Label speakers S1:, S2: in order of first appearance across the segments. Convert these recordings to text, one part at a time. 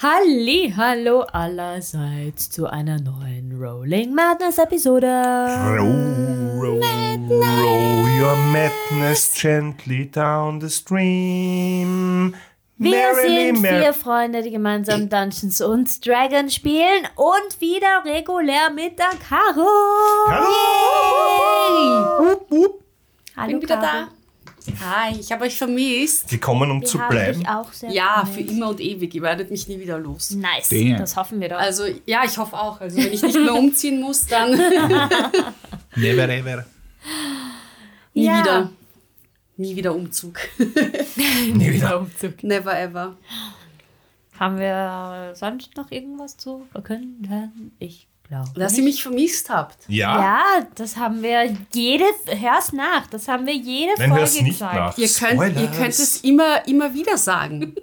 S1: Halli, hallo allerseits zu einer neuen Rolling Madness Episode.
S2: Row, row, row your madness gently down the stream.
S1: Wir
S2: Merrily,
S1: sind vier Freunde, die gemeinsam Dungeons und Dragons spielen und wieder regulär mit der Caro.
S2: Hallo! Wup, wup.
S1: Hallo
S3: Bin wieder
S1: Caro.
S3: da. Hi, ich habe euch vermisst.
S2: Gekommen, um
S1: Wir
S2: zu
S1: haben
S2: bleiben.
S1: dich auch sehr
S3: Ja, für
S1: vermisst.
S3: immer und ewig. Ihr werdet mich nie wieder los.
S1: Nice,
S4: Damn.
S1: das hoffen wir doch.
S3: Also, ja, ich hoffe auch. Also, wenn ich nicht mehr umziehen muss, dann nie
S4: Never ever.
S1: Ja.
S3: wieder. Nie wieder Umzug.
S2: Nie wieder.
S1: Umzug.
S3: Never ever.
S1: Haben wir sonst noch irgendwas zu verkünden? Ich glaube.
S3: Dass
S1: nicht.
S3: ihr mich vermisst habt.
S2: Ja?
S1: Ja, das haben wir jede, hör's nach, das haben wir jede
S2: Nein, hör's
S1: Folge
S2: nicht
S1: gesagt.
S2: nach.
S3: Ihr könnt, ihr könnt es immer, immer wieder sagen.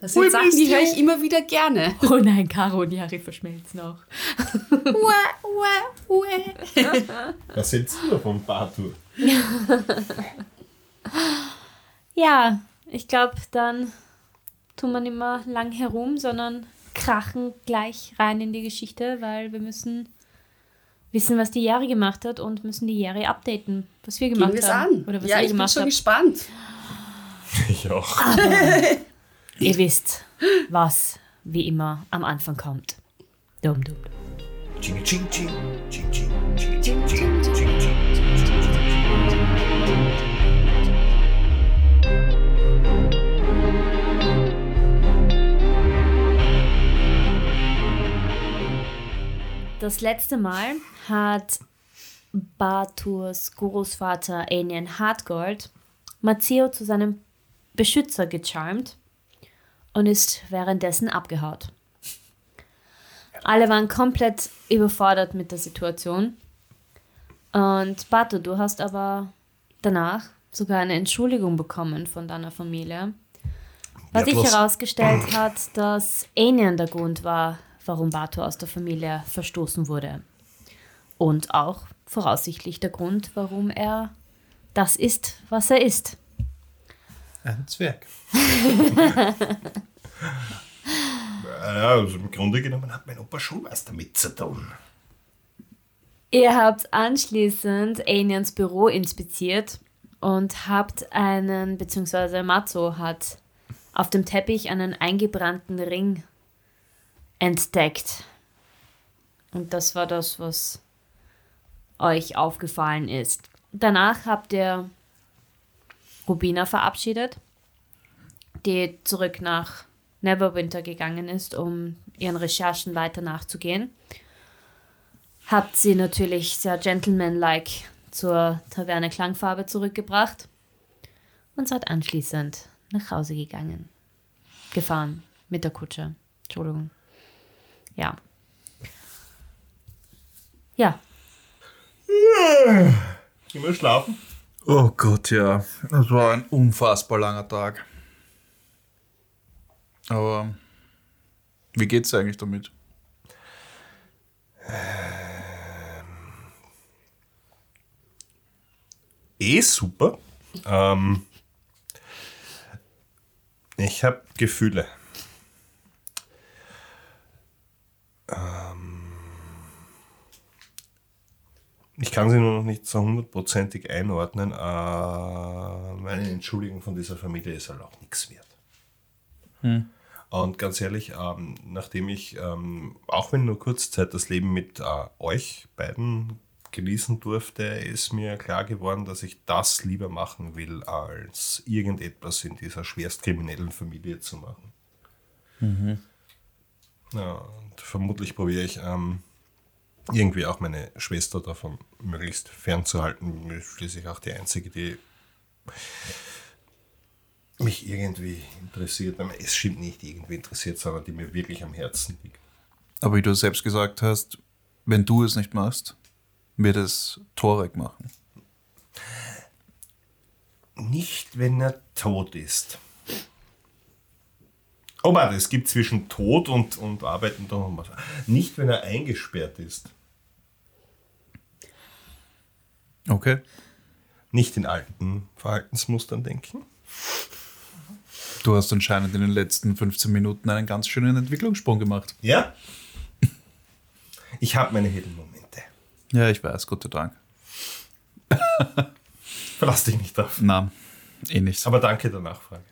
S3: Das sind Sachen, die höre ich immer wieder gerne.
S1: Oh nein, Caro und Jari verschmelzen auch.
S2: Was hältst du davon, Bartur?
S1: Ja, ich glaube, dann tun wir nicht mehr lang herum, sondern krachen gleich rein in die Geschichte, weil wir müssen wissen, was die Jari gemacht hat und müssen die Jari updaten, was wir
S3: Gehen
S1: gemacht
S3: es
S1: haben.
S3: an.
S1: Oder was
S3: ja, ich bin
S1: gemacht
S3: schon
S1: habt.
S3: gespannt.
S2: Ich auch.
S1: Ihr wisst, was wie immer am Anfang kommt. Dumm, dumm.
S2: Ching, ching, ching. Ching, ching. Ching, ching, ching. Ching, ching.
S1: Das letzte Mal hat Baturs Großvater Aenian Hardgold Mazzeo zu seinem Beschützer gecharmt und ist währenddessen abgehaut. Alle waren komplett überfordert mit der Situation. Und Batu, du hast aber danach sogar eine Entschuldigung bekommen von deiner Familie. Was sich herausgestellt hat, dass Aenian der Grund war, warum Batu aus der Familie verstoßen wurde. Und auch voraussichtlich der Grund, warum er das ist, was er ist.
S4: Ein Zwerg.
S2: Ja, also im Grunde genommen hat mein Opa schon was damit zu tun.
S1: Ihr habt anschließend Aenians Büro inspiziert und habt einen, beziehungsweise Matzo hat auf dem Teppich einen eingebrannten Ring entdeckt. Und das war das, was euch aufgefallen ist. Danach habt ihr Rubina verabschiedet, die zurück nach Neverwinter gegangen ist, um ihren Recherchen weiter nachzugehen habt sie natürlich sehr gentlemanlike zur Taverne Klangfarbe zurückgebracht und seid anschließend nach Hause gegangen. Gefahren mit der Kutsche. Entschuldigung. Ja. Ja.
S2: Gehen wir schlafen?
S4: Oh Gott, ja. Das war ein unfassbar langer Tag. Aber wie geht's eigentlich damit?
S2: Eh super. Ähm, ich habe Gefühle. Kann sie nur noch nicht so hundertprozentig einordnen. Äh, meine Entschuldigung von dieser Familie ist halt auch nichts wert. Und ganz ehrlich, ähm, nachdem ich, ähm, auch wenn nur kurz Zeit, das Leben mit äh, euch beiden genießen durfte, ist mir klar geworden, dass ich das lieber machen will, als irgendetwas in dieser schwerstkriminellen Familie zu machen. Ja, und vermutlich probiere ich ähm, irgendwie auch meine Schwester davon möglichst fernzuhalten. Schließlich auch die einzige, die mich irgendwie interessiert. Es stimmt nicht irgendwie interessiert, sondern die mir wirklich am Herzen liegt.
S4: Aber wie du selbst gesagt hast, wenn du es nicht machst, wird es Torek machen.
S2: Nicht, wenn er tot ist. Oh, warte, es gibt zwischen Tod und, und Arbeiten doch noch was. Nicht, wenn er eingesperrt ist.
S4: Okay.
S2: Nicht in alten Verhaltensmustern denken.
S4: Du hast anscheinend in den letzten 15 Minuten einen ganz schönen Entwicklungssprung gemacht.
S2: Ja? Ich habe meine Heldenmomente.
S4: Ja, ich weiß, Gott sei Dank.
S2: Verlass dich nicht drauf.
S4: Na, eh nicht.
S2: Aber danke der Nachfrage.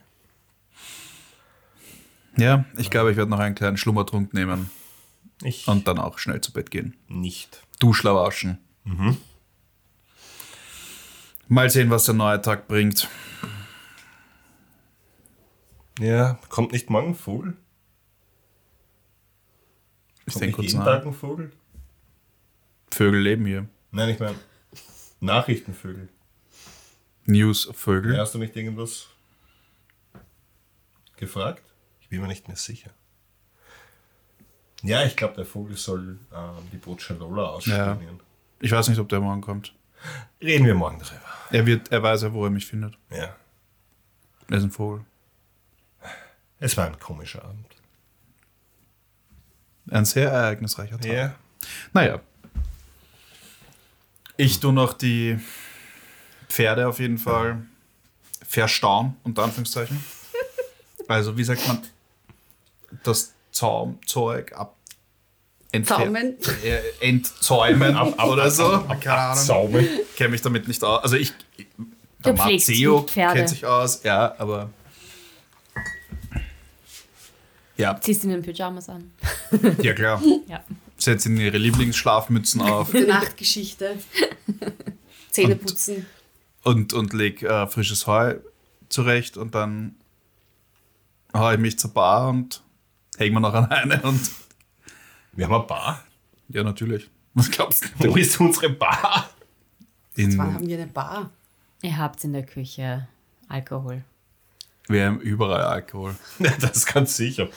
S4: Ja, ich glaube, ich werde noch einen kleinen Schlummertrunk nehmen
S2: Ich
S4: und dann auch schnell zu Bett gehen.
S2: nicht.
S4: Duschlauschen. Mal sehen, was der neue Tag bringt.
S2: Ja, kommt nicht morgen ein Vogel?
S4: Ich
S2: Kommt
S4: denke
S2: nicht
S4: kurz
S2: jeden. Tag ein Vogel?
S4: Vögel leben hier.
S2: Nein, ich meine Nachrichtenvögel.
S4: News-Vögel.
S2: Hast du nicht irgendwas gefragt? Bin mir nicht mehr sicher. Ja, ich glaube, der Vogel soll ähm, die Bocciolola ausspionieren.
S4: Ich weiß nicht, ob der morgen kommt.
S2: Reden wir morgen darüber.
S4: Er, wird, er weiß ja, wo er mich findet.
S2: Ja.
S4: Er ist ein Vogel.
S2: Es war ein komischer Abend.
S4: Ein sehr ereignisreicher Tag.
S2: Ja.
S4: Naja. Ich tue noch die Pferde auf jeden Fall verstauen, unter Anführungszeichen. Also, wie sagt man, das Zaumzeug ab.
S3: Zaumen.
S4: Äh, entzäumen oder so. Keine Ahnung.
S2: Saume.
S4: kenne mich damit nicht aus. Also ich, der Marzeo kennt sich aus, ja, aber ja,
S1: Ziehst ihn in Pyjamas an.
S4: ja klar.
S1: Ja.
S4: Setzen ihre Lieblingsschlafmützen auf
S3: Die Nachtgeschichte. Zähne putzen.
S4: und, und leg äh, frisches Heu zurecht und dann hau ich mich zur Bar und hängen wir noch an eine und
S2: Wir haben eine Bar.
S4: ja, natürlich. Was glaubst
S2: Du
S4: du?
S2: bist unsere Bar.
S4: In,
S3: Wann haben wir eine Bar?
S1: Ihr habt in der Küche Alkohol.
S4: wir haben überall Alkohol.
S2: Ja, das ist ganz sicher.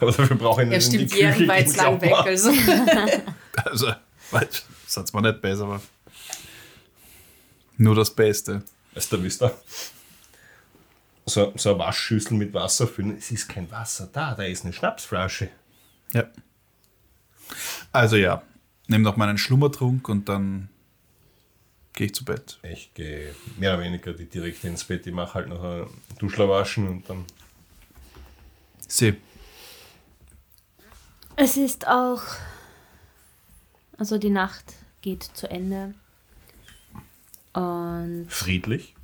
S2: Aber dafür brauche ich
S3: Ja,
S2: nicht in die
S3: stimmt, Jeren
S2: Küche
S3: war jetzt lang weg. Also.
S4: Also, das hat's mir nicht besser, aber nur das Beste.
S2: Weißt du, wisst ihr? So, so eine Waschschüssel mit Wasser füllen. Es ist kein Wasser da, da ist eine Schnapsflasche.
S4: Ja. Also ja, nimm noch meinen Schlummertrunk und dann gehe ich zu Bett.
S2: Ich gehe mehr oder weniger die direkt ins Bett. Ich mache halt noch ein Duschler waschen und dann.
S4: Sie.
S1: Es ist auch. Also die Nacht geht zu Ende. Und
S2: Friedlich.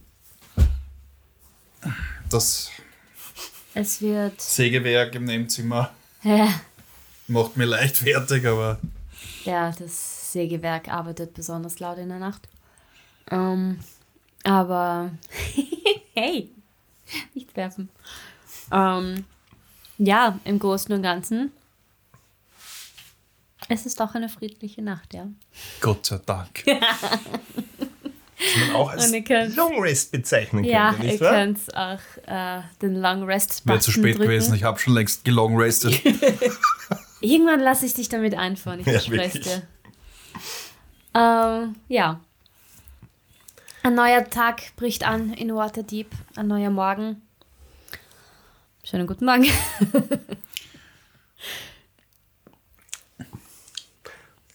S4: Das
S1: es wird.
S4: Sägewerk im Nebenzimmer
S1: Ja,
S4: macht mir leicht fertig, aber
S1: das Sägewerk arbeitet besonders laut in der Nacht. Ähm, aber. hey! Nicht werfen. Ähm, ja, im Großen und Ganzen. Es ist doch eine friedliche Nacht, ja.
S4: Gott sei Dank.
S2: Die man auch als
S1: ihr
S2: Long Rest bezeichnen
S1: Ja,
S2: könnte,
S1: ihr
S2: nicht wahr?
S1: könnt auch äh, den Long Rest
S4: Wäre zu spät gewesen, ich habe schon längst gelongrestet.
S1: Irgendwann lasse ich dich damit einfahren, ich
S2: Ja,
S1: verspreche dir. Ähm, ja. Ein neuer Tag bricht an in Waterdeep, ein neuer Morgen. Schönen guten Morgen.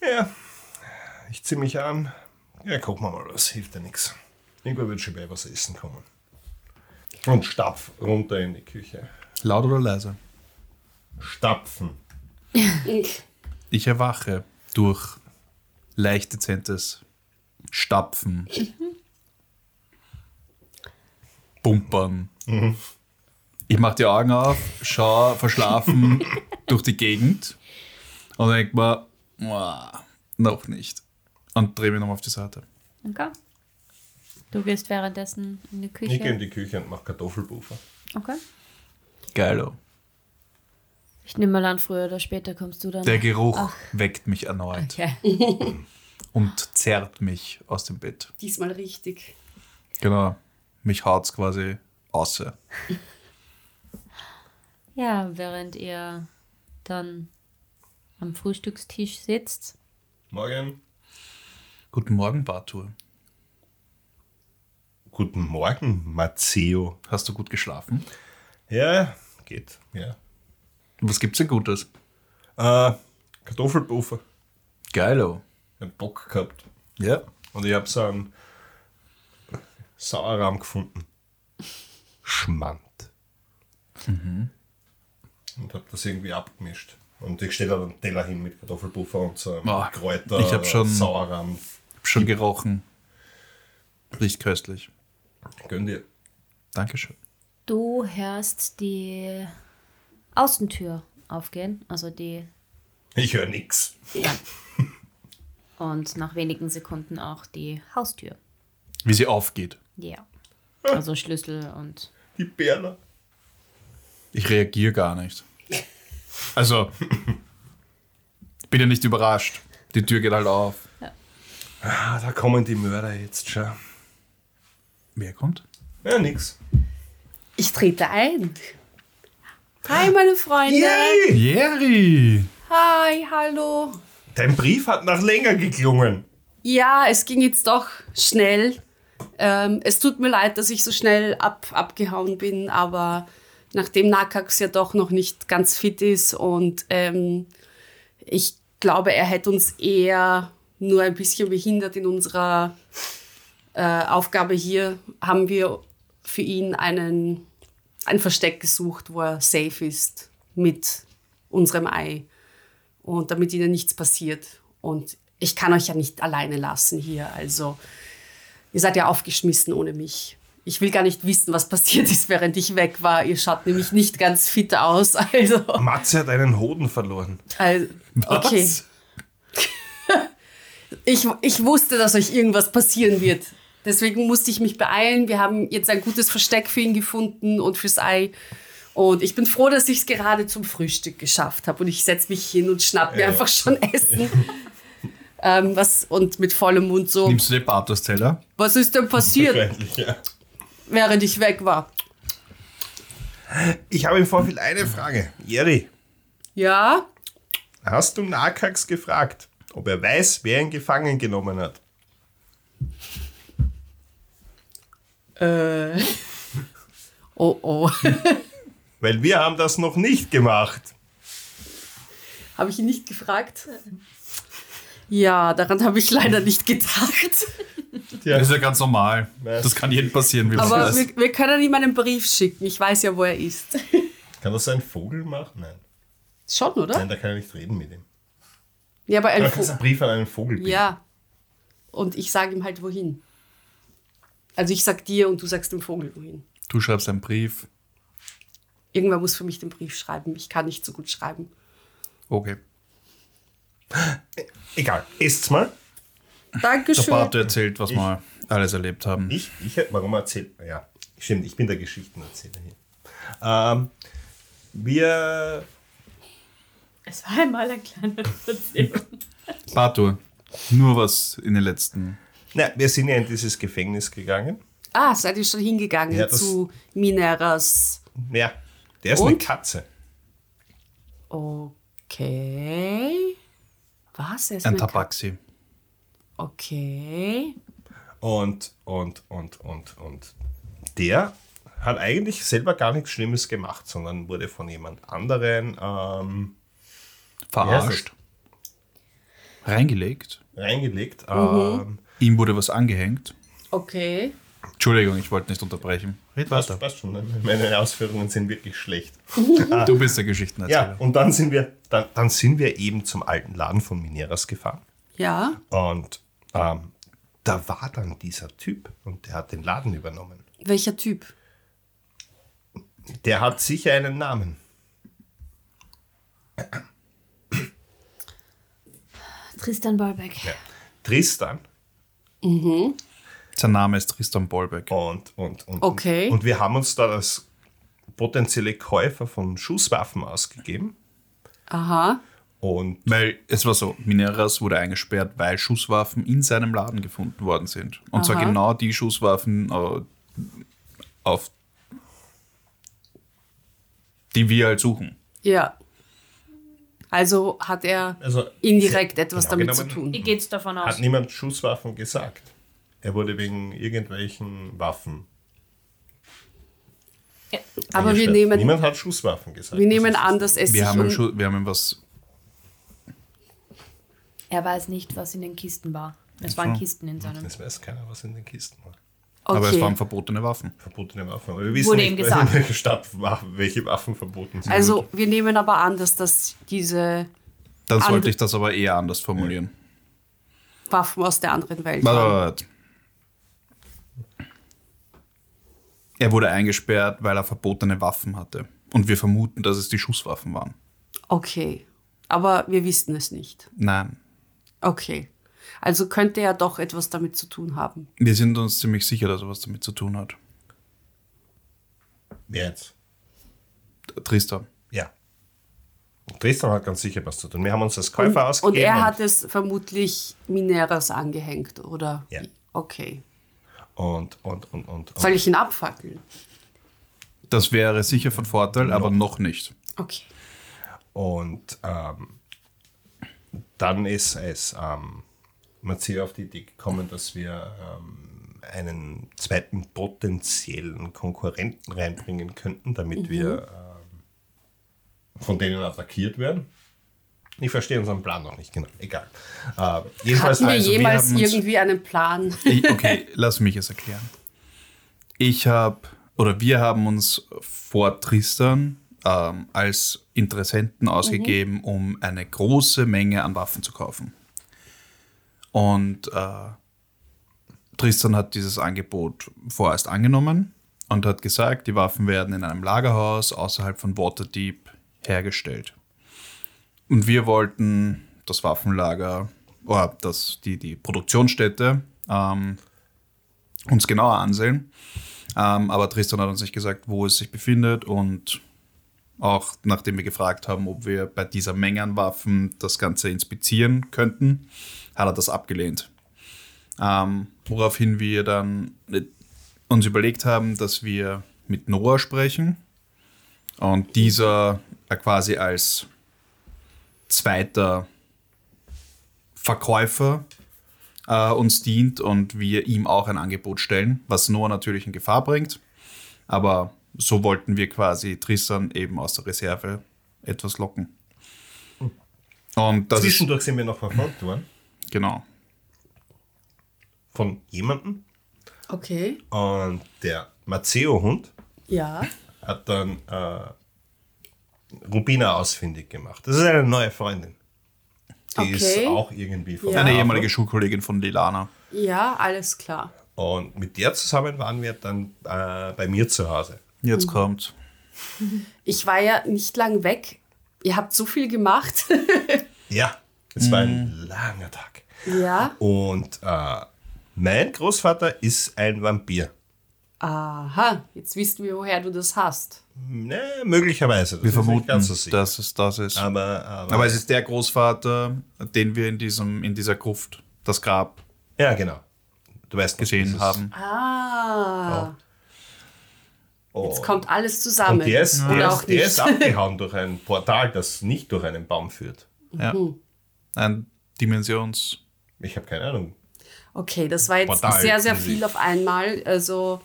S2: Ja, ich ziehe mich an. Ja, gucken wir mal was, hilft ja nichts. Irgendwann wird schon bei was essen kommen. Und stapf runter in die Küche.
S4: Laut oder leise?
S2: Stapfen.
S4: Ich erwache durch leicht dezentes Stapfen, Bumpern. Ich mache die Augen auf, schaue verschlafen durch die Gegend und denke mir, "Mua, noch nicht. Und drehe mich nochmal auf die Seite.
S1: Okay. Du gehst währenddessen in die
S2: Ich gehe in
S1: Küche.
S2: die Küche und mache Kartoffelpuffer.
S1: Okay.
S4: Geilo.
S1: Ich nehme mal an, früher oder später kommst du dann.
S4: Der Geruch weckt mich erneut
S1: Okay.
S4: und zerrt mich aus dem Bett.
S3: Diesmal richtig.
S4: Genau. Mich haut's quasi außer.
S1: Ja, während ihr dann am Frühstückstisch sitzt,
S2: Morgen.
S4: Guten Morgen, Bartur.
S2: Guten Morgen, Matteo.
S4: Hast du gut geschlafen?
S2: Ja, geht. Ja.
S4: Was gibt's denn Gutes?
S2: Äh, Kartoffelpuffer.
S4: Geilo.
S2: Ich hab Bock gehabt.
S4: Ja.
S2: Und ich habe so einen Sauerrahm gefunden. Schmand. Und habe das irgendwie abgemischt. Und ich stelle da einen Teller hin mit Kartoffelpuffer und so
S4: Ah,
S2: Kräuter,
S4: ich hab schon-
S2: Sauerrahm.
S4: Schon gerochen. Riecht köstlich.
S2: Gönn dir.
S4: Dankeschön.
S1: Du hörst die Außentür aufgehen, also die
S2: Ich höre nix.
S1: und nach wenigen Sekunden auch die Haustür.
S4: Wie sie aufgeht.
S1: Ja. Also Schlüssel und
S2: Die Berner.
S4: Ich reagiere gar nicht. Also, bin ja nicht überrascht. Die Tür geht halt auf.
S2: Ah, da kommen die Mörder jetzt schon.
S4: Wer kommt?
S2: Ja, nix.
S3: Ich trete ein. Hi, meine Freunde.
S2: Yay!
S4: Jerry!
S3: Hi, hallo.
S2: Dein Brief hat nach länger geklungen.
S3: Ja, es ging jetzt doch schnell. Ähm, es tut mir leid, dass ich so schnell ab, abgehauen bin, aber nachdem Nakax ja doch noch nicht ganz fit ist und ähm, ich glaube, er hätte uns eher nur ein bisschen behindert in unserer äh, Aufgabe hier, haben wir für ihn einen, ein Versteck gesucht, wo er safe ist mit unserem Ei und damit ihnen nichts passiert. Und ich kann euch ja nicht alleine lassen hier. Also, ihr seid ja aufgeschmissen ohne mich. Ich will gar nicht wissen, was passiert ist, während ich weg war. Ihr schaut nämlich nicht ganz fit aus. Also,
S2: Matze hat einen Hoden verloren.
S3: also okay. Ich, ich wusste, dass euch irgendwas passieren wird. Deswegen musste ich mich beeilen. Wir haben jetzt ein gutes Versteck für ihn gefunden und fürs Ei. Und ich bin froh, dass ich es gerade zum Frühstück geschafft habe. Und ich setze mich hin und schnapp mir
S2: Ja.
S3: einfach schon Essen. ähm, was, und mit vollem Mund so,
S4: Nimmst du den Bartos-Teller?
S3: was ist denn passiert,
S2: ja.
S3: Während ich weg war?
S2: Ich habe im Vorfeld eine Frage. Jerry,
S3: Ja,
S2: hast du Nakax gefragt, ob er weiß, wer ihn gefangen genommen hat?
S3: äh. Oh, oh.
S2: Weil wir haben das noch nicht gemacht.
S3: habe ich ihn nicht gefragt? Ja, daran habe ich leider nicht gedacht.
S2: Ja.
S4: Das ist ja ganz normal. Das kann jedem passieren, wie man
S3: Aber
S4: weiß.
S3: wir, wir können ihm einen Brief schicken. Ich weiß ja, wo er ist.
S2: Kann das ein Vogel machen? Nein.
S3: Schon, oder?
S2: Nein, da kann er nicht reden mit ihm.
S3: Ja, aber ein
S2: Da kannst
S3: Vogel.
S2: einen Brief an einen Vogel binden.
S3: Ja. Und ich sage ihm halt, wohin. Also ich sag dir und du sagst dem Vogel, wohin.
S4: Du schreibst einen Brief.
S3: Irgendwer muss für mich den Brief schreiben. Ich kann nicht so gut schreiben.
S4: Okay.
S2: Egal, esst's mal.
S4: Der
S3: Dankeschön.
S4: Barto erzählt, was wir alles erlebt haben.
S2: Ich, ich, warum erzählt, ja, stimmt, ich bin der Geschichtenerzähler hier. Ähm, wir,
S1: es war einmal ein kleiner Verzehung.
S4: Barto, nur was in den letzten.
S2: na, wir sind ja in dieses Gefängnis gegangen.
S3: Ah, seid ihr schon hingegangen
S2: Ja, das-
S3: zu Mineras?
S2: Ja, der ist eine
S3: Und?
S2: Katze.
S3: Okay. Was? Er ist
S4: Ein
S3: eine Ka-
S4: Tabaxi.
S3: Okay.
S2: Und, und, und, und, und der hat eigentlich selber gar nichts Schlimmes gemacht, sondern wurde von jemand anderen ähm,
S4: Verarscht. Reingelegt.
S2: reingelegt.
S3: Mhm.
S2: Ähm,
S4: Ihm wurde was angehängt.
S3: Okay.
S4: Entschuldigung, ich wollte nicht unterbrechen. Red
S2: passt,
S4: weiter.
S2: passt schon, ne? meine Ausführungen sind wirklich schlecht.
S4: Du bist der
S2: Ja,
S4: Geschichtenerzähler.
S2: und dann sind wir, dann, dann sind wir eben zum alten Laden von Mineras gefahren.
S3: Ja.
S2: Und ähm, da war dann dieser Typ und der hat den Laden übernommen.
S3: Welcher Typ?
S2: Der hat sicher einen Namen.
S1: Tristan Balbeck.
S2: Ja. Tristan.
S4: Sein Name ist Tristan Bolbeck.
S2: Und, und, und,
S3: Okay.
S2: und, und wir haben uns da als potenzielle Käufer von Schusswaffen ausgegeben.
S3: Aha.
S2: Und
S4: Weil es war so, Mineras wurde eingesperrt, weil Schusswaffen in seinem Laden gefunden worden sind. Und zwar
S3: Aha.
S4: genau die Schusswaffen, äh, auf die wir halt suchen.
S3: Ja. Also hat er
S2: also
S3: indirekt etwas
S2: genau
S3: damit zu
S2: genommen
S3: tun.
S1: Geht's davon aus?
S2: Hat niemand Schusswaffen gesagt. Er wurde wegen irgendwelchen Waffen.
S3: Aber wir
S2: eingesperrt.
S3: nehmen,
S2: Niemand hat Schusswaffen gesagt.
S3: wir nehmen an, dass es
S4: Wir
S3: sich
S4: haben,
S3: um...
S4: Schu- wir haben ihm was.
S1: Er weiß nicht, was in den Kisten war. Es waren. Kisten in seinem.
S2: Es weiß keiner, was in den Kisten war.
S4: Aber es
S3: Okay.
S4: waren verbotene Waffen.
S2: Verbotene Waffen. Aber wir wissen
S1: Wurde
S2: nicht,
S1: ihm gesagt.
S2: in welcher Stadt welche Waffen verboten sind.
S3: Also wir nehmen aber an, dass das diese
S4: Dann sollte ich das aber eher anders formulieren.
S3: Waffen aus der anderen Welt
S4: Warte, warte, warte. Er wurde eingesperrt, weil er verbotene Waffen hatte. Und wir vermuten, dass es die Schusswaffen waren.
S3: Okay. Aber wir wissen es nicht.
S4: Nein.
S3: Okay. Also könnte er doch etwas damit zu tun haben.
S4: Wir sind uns ziemlich sicher, dass er was damit zu tun hat.
S2: Wer jetzt?
S4: Tristan.
S2: Ja. Tristan hat ganz sicher was zu tun. Wir haben uns als Käufer
S3: Und
S2: ausgegeben.
S3: er hat es vermutlich Mineras angehängt, oder?
S2: Ja.
S3: Okay.
S2: Und, und, und, und, und.
S3: Soll ich ihn abfackeln?
S4: Das wäre sicher von Vorteil, aber noch nicht.
S3: Okay.
S2: Und ähm, dann ist es ähm, Matthias auf die Idee gekommen, dass wir ähm, einen zweiten potenziellen Konkurrenten reinbringen könnten, damit
S3: Mhm.
S2: wir ähm, von denen attackiert werden. Ich verstehe unseren Plan noch nicht genau. Egal. Äh, jedenfalls
S3: Hatten wir
S4: also, wir
S3: jemals
S4: uns-
S3: irgendwie einen Plan?
S4: Ich, okay, lass mich es erklären. Ich habe, oder wir haben uns vor Tristan ähm, als Interessenten ausgegeben, um eine große Menge an Waffen zu kaufen. Und äh, Tristan hat dieses Angebot vorerst angenommen und hat gesagt, die Waffen werden in einem Lagerhaus außerhalb von Waterdeep hergestellt. Und wir wollten das Waffenlager oder das, die, die Produktionsstätte ähm, uns genauer ansehen. Ähm, aber Tristan hat uns nicht gesagt, wo es sich befindet und auch nachdem wir gefragt haben, ob wir bei dieser Menge an Waffen das Ganze inspizieren könnten, hat er das abgelehnt. Ähm, woraufhin wir dann uns überlegt haben, dass wir mit Noah sprechen und dieser quasi als zweiter Verkäufer äh, uns dient und wir ihm auch ein Angebot stellen, was Noah natürlich in Gefahr bringt. Aber so wollten wir quasi Tristan eben aus der Reserve etwas locken. Und das ist,
S2: Zwischendurch sind wir noch verfolgt worden
S4: genau.
S2: von jemandem.
S3: Okay.
S2: Und der Maceo-Hund
S3: Ja.
S2: hat dann äh, Rubina ausfindig gemacht. Das ist eine neue Freundin. Die
S3: Okay.
S2: ist auch irgendwie von
S3: Ja.
S4: Eine ehemalige Schulkollegin von Lilana.
S3: Ja, alles klar.
S2: Und mit der zusammen waren wir dann äh, bei mir zu Hause.
S4: Jetzt kommt.
S3: Ich war ja nicht lang weg. Ihr habt so viel gemacht.
S2: Ja, es war ein langer Tag.
S3: ja.
S2: Und äh, mein Großvater ist ein Vampir.
S3: Aha. Jetzt wissen wir, woher du das hast.
S2: Ne, möglicherweise. Das
S4: Wir vermuten,
S2: ganz so
S4: dass es das ist.
S2: aber, aber,
S4: Aber es ist der Großvater, den wir in, diesem, in dieser Gruft, das Grab,
S2: ja, genau. Du weißt
S4: gesehen haben.
S3: Ah.
S2: Oh.
S3: Jetzt kommt alles zusammen.
S2: Und der ist, der,
S3: auch
S2: ist, der ist abgehauen durch ein Portal, das nicht durch einen Baum führt.
S4: Ja. Ein Dimensions.
S2: Ich habe keine Ahnung.
S3: Okay, das war jetzt
S2: Portal
S3: sehr, sehr viel auf einmal. Also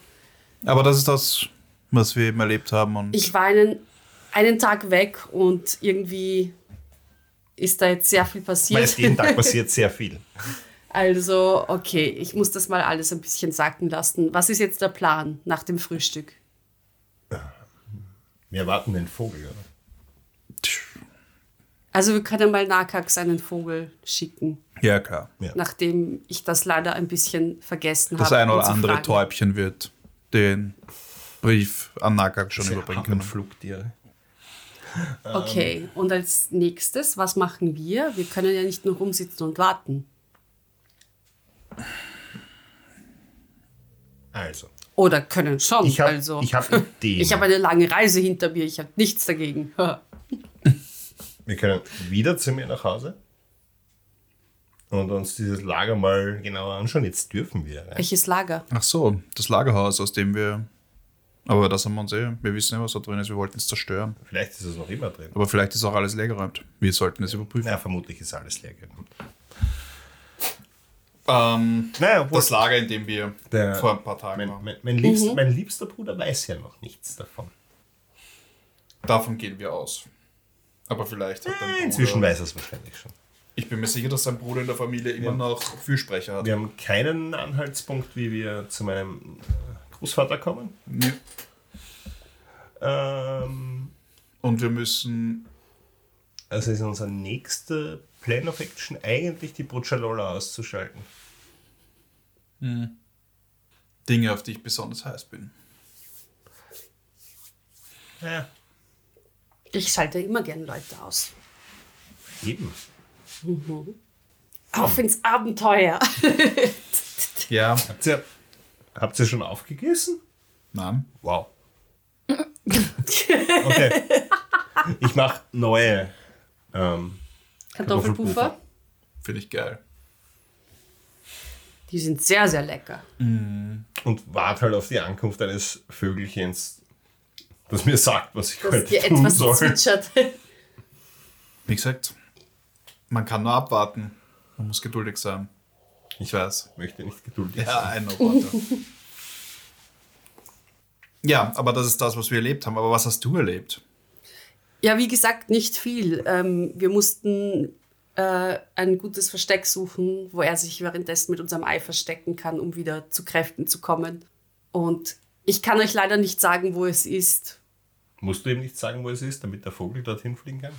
S4: Aber das ist das, was wir eben erlebt haben. Und
S3: ich war einen, einen Tag weg und irgendwie ist da jetzt sehr viel
S2: Weil
S3: passiert.
S2: es jeden Tag passiert sehr viel.
S3: Also, okay, ich muss das mal alles ein bisschen sacken lassen. Was ist jetzt der Plan nach dem Frühstück?
S2: Wir erwarten den Vogel, oder?
S3: Also, wir können mal Nakax einen Vogel schicken,
S4: ja, klar.
S2: Ja.
S3: nachdem ich das leider ein bisschen vergessen habe.
S4: Das ein oder andere
S3: fragen.
S4: Täubchen wird den Brief an Nakak schon
S2: Diese
S4: überbringen können.
S2: Flugtiere.
S3: Okay, und als nächstes, was machen wir? Wir können ja nicht nur rumsitzen und warten.
S2: Also,
S3: Oder können schon.
S2: ich habe
S3: also.
S2: ich hab Ideen.
S3: Ich habe eine lange Reise hinter mir, ich habe nichts dagegen.
S2: Wir können wieder zu mir nach Hause und uns dieses Lager mal genauer anschauen. Jetzt dürfen wir. Rein.
S3: Welches Lager?
S4: Ach so, das Lagerhaus, aus dem wir. Aber das haben wir uns eh. Wir wissen ja, was da drin ist. Wir wollten es zerstören.
S2: Vielleicht ist es noch immer drin.
S4: Aber vielleicht ist auch alles leergeräumt. Wir sollten es überprüfen.
S2: Na, vermutlich ist alles leer geräumt.
S4: Ähm,
S2: Naja,
S4: das Lager, in dem wir
S2: Der-
S4: vor ein paar Tagen
S2: Mein,
S4: waren.
S2: mein, mein, liebster, mein liebster Bruder weiß ja noch nichts davon.
S4: Davon gehen wir aus. Aber vielleicht hat dein Bruder,
S2: Inzwischen weiß er es wahrscheinlich schon.
S4: Ich bin mir sicher, dass sein Bruder in der Familie immer noch Fürsprecher hat.
S2: Wir haben keinen Anhaltspunkt, wie wir zu meinem Großvater kommen.
S4: Nee.
S2: Ähm,
S4: Und wir müssen.
S2: also ist unser nächster Plan of Action eigentlich die Brucialola auszuschalten.
S4: Dinge, auf die ich besonders heiß bin.
S2: Ja,
S3: Ich schalte immer gern Leute aus.
S2: eben.
S3: Auf ins Abenteuer.
S4: Ja.
S2: Habt ihr, habt ihr schon aufgegessen?
S4: Nein.
S2: Wow. Okay. Ich mache neue ähm,
S3: Kartoffelpuffer.
S4: Finde ich geil.
S3: Die sind sehr, sehr lecker.
S2: und warte halt auf die Ankunft eines Vögelchens, das mir sagt, was ich
S3: Dass
S2: heute
S3: dir
S2: tun
S3: etwas
S2: soll.
S3: zwitschert.
S4: Wie gesagt, man kann nur abwarten. Man muss geduldig sein. Ich weiß.
S2: Ich möchte nicht geduldig
S4: Ja,
S2: sein.
S4: ein Roboter. ja, aber das ist das, was wir erlebt haben. Aber was hast du erlebt?
S3: Ja, wie gesagt, nicht viel. Ähm, wir mussten äh, ein gutes Versteck suchen, wo er sich währenddessen mit unserem Ei verstecken kann, um wieder zu Kräften zu kommen. Und ich kann euch leider nicht sagen, wo es ist.
S2: Musst du ihm nicht sagen, wo es ist, damit der Vogel dorthin fliegen kann?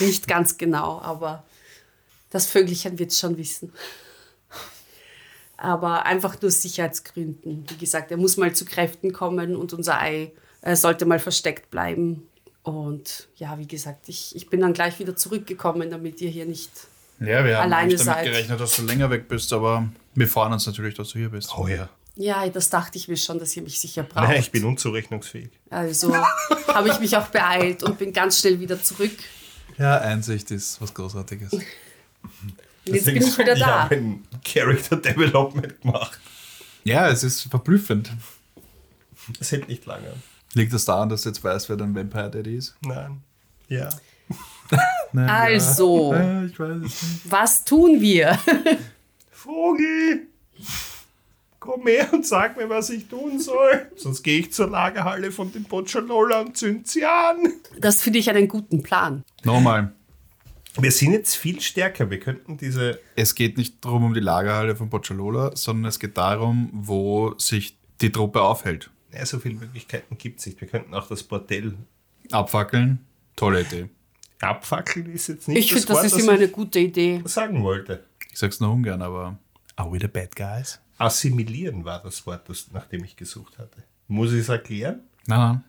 S3: Nicht ganz genau, aber das Vögelchen wird es schon wissen. Aber einfach nur aus Sicherheitsgründen. Wie gesagt, er muss mal zu Kräften kommen und unser Ei äh, sollte mal versteckt bleiben. Und ja, wie gesagt, ich, ich bin dann gleich wieder zurückgekommen, damit ihr hier nicht.
S4: Ja, wir haben
S3: Alleine
S4: eigentlich damit
S3: seid.
S4: gerechnet, dass du länger weg bist, aber wir freuen uns natürlich, dass du hier bist.
S2: Oh ja.
S3: Ja, das dachte ich mir schon, dass ihr mich sicher braucht.
S2: Nein, ich bin unzurechnungsfähig.
S3: Also habe ich mich auch beeilt und bin ganz schnell wieder zurück.
S4: Ja, Einsicht ist was Großartiges.
S3: Jetzt bin ich wieder
S2: Ich
S3: da.
S2: habe ein Character Development gemacht.
S4: Ja, es ist verblüffend.
S2: Das hält nicht lange. an.
S4: Liegt das daran, dass du jetzt weißt, wer dein Vampire Daddy ist?
S2: Nein. Ja.
S4: Nein,
S3: Also,
S4: Ja, ich weiß es nicht.
S3: was tun wir?
S2: Vogel! Komm her und sag mir, was ich tun soll. Sonst gehe ich zur Lagerhalle von dem Bocciolola und zünd sie an.
S3: Das finde ich einen guten Plan.
S4: Nochmal.
S2: Wir sind jetzt viel stärker. Wir könnten diese.
S4: Es geht nicht darum um die Lagerhalle von Bocciolola, sondern es geht darum, wo sich die Truppe aufhält.
S2: Ja, so viele Möglichkeiten gibt es nicht. Wir könnten auch das Bordell
S4: Abfackeln, tolle Idee.
S2: abfackeln. Ist jetzt nicht
S3: Ich finde, das
S2: Wort,
S3: ist immer eine gute Idee.
S2: ich sagen wollte.
S4: Ich sag's nur ungern, aber. Are we the bad guys?
S2: Assimilieren war das Wort, das, nach dem ich gesucht hatte. Muss ich es erklären?
S4: Nein, nein.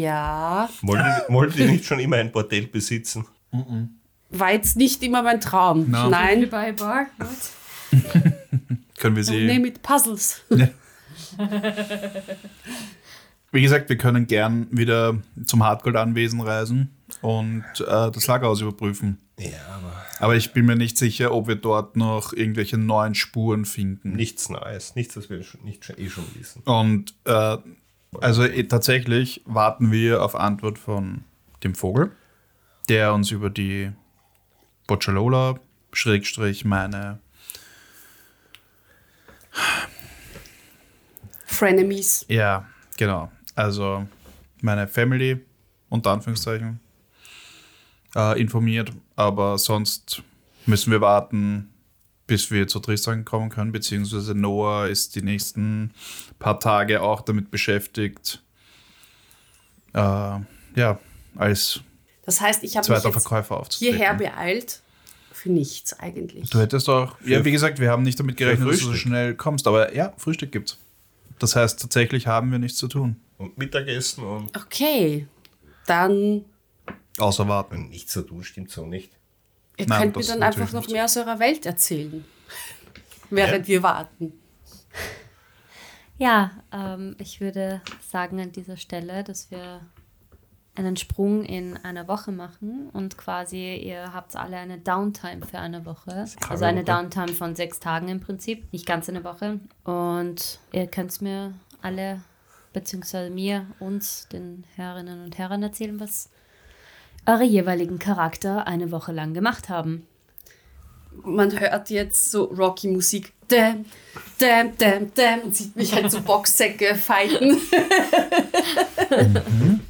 S3: Ja,
S2: Wollte, wollte ich nicht schon immer ein Bordell besitzen?
S3: War jetzt nicht immer mein Traum.
S4: No.
S3: Nein,
S1: Bei Bar.
S4: Können wir sie.
S3: nee, mit Puzzles.
S4: Wie gesagt, wir können gern wieder zum Hartgold-Anwesen reisen und äh, das Lagerhaus überprüfen.
S2: Ja, aber
S4: Aber ich bin mir nicht sicher, ob wir dort noch irgendwelche neuen Spuren finden.
S2: nichts Neues. Nichts, was wir schon, nicht schon, eh schon wissen.
S4: Und äh, also eh, tatsächlich warten wir auf Antwort von dem Vogel, der uns über die Bocciolola, Schrägstrich, meine
S3: Frenemies.
S4: Ja, genau. Also meine Family, unter Anführungszeichen, äh, informiert. Aber sonst müssen wir warten, bis wir zu Tristan kommen können. Beziehungsweise Noah ist die nächsten paar Tage auch damit beschäftigt, äh, ja, als
S3: Das heißt, ich habe mich jetzt hierher beeilt. Für nichts eigentlich.
S4: Du hättest auch, ja, wie gesagt, wir haben nicht damit gerechnet, dass du so schnell kommst. Aber ja, Frühstück gibt's. Das heißt, tatsächlich haben wir nichts zu tun.
S2: Und Mittagessen und
S3: Okay, dann
S4: Außer warten.
S2: nichts zu tun, stimmt so nicht.
S3: ihr
S4: Nein,
S3: könnt mir dann einfach noch mehr aus eurer Welt erzählen. Während wir warten.
S1: Ja, ähm, ich würde sagen an dieser Stelle, dass wir einen Sprung in einer Woche machen und quasi ihr habt alle eine Downtime für eine Woche. Also eine
S2: Woche.
S1: Downtime von sechs Tagen im Prinzip, nicht ganz eine Woche. Und ihr könnt mir alle, beziehungsweise mir, uns, den Herrinnen und Herren erzählen, was eure jeweiligen Charakter eine Woche lang gemacht haben.
S3: Man hört jetzt so Rocky-Musik. Däm, däm, däm, däm. Und sieht mich halt so Boxsäcke fighten.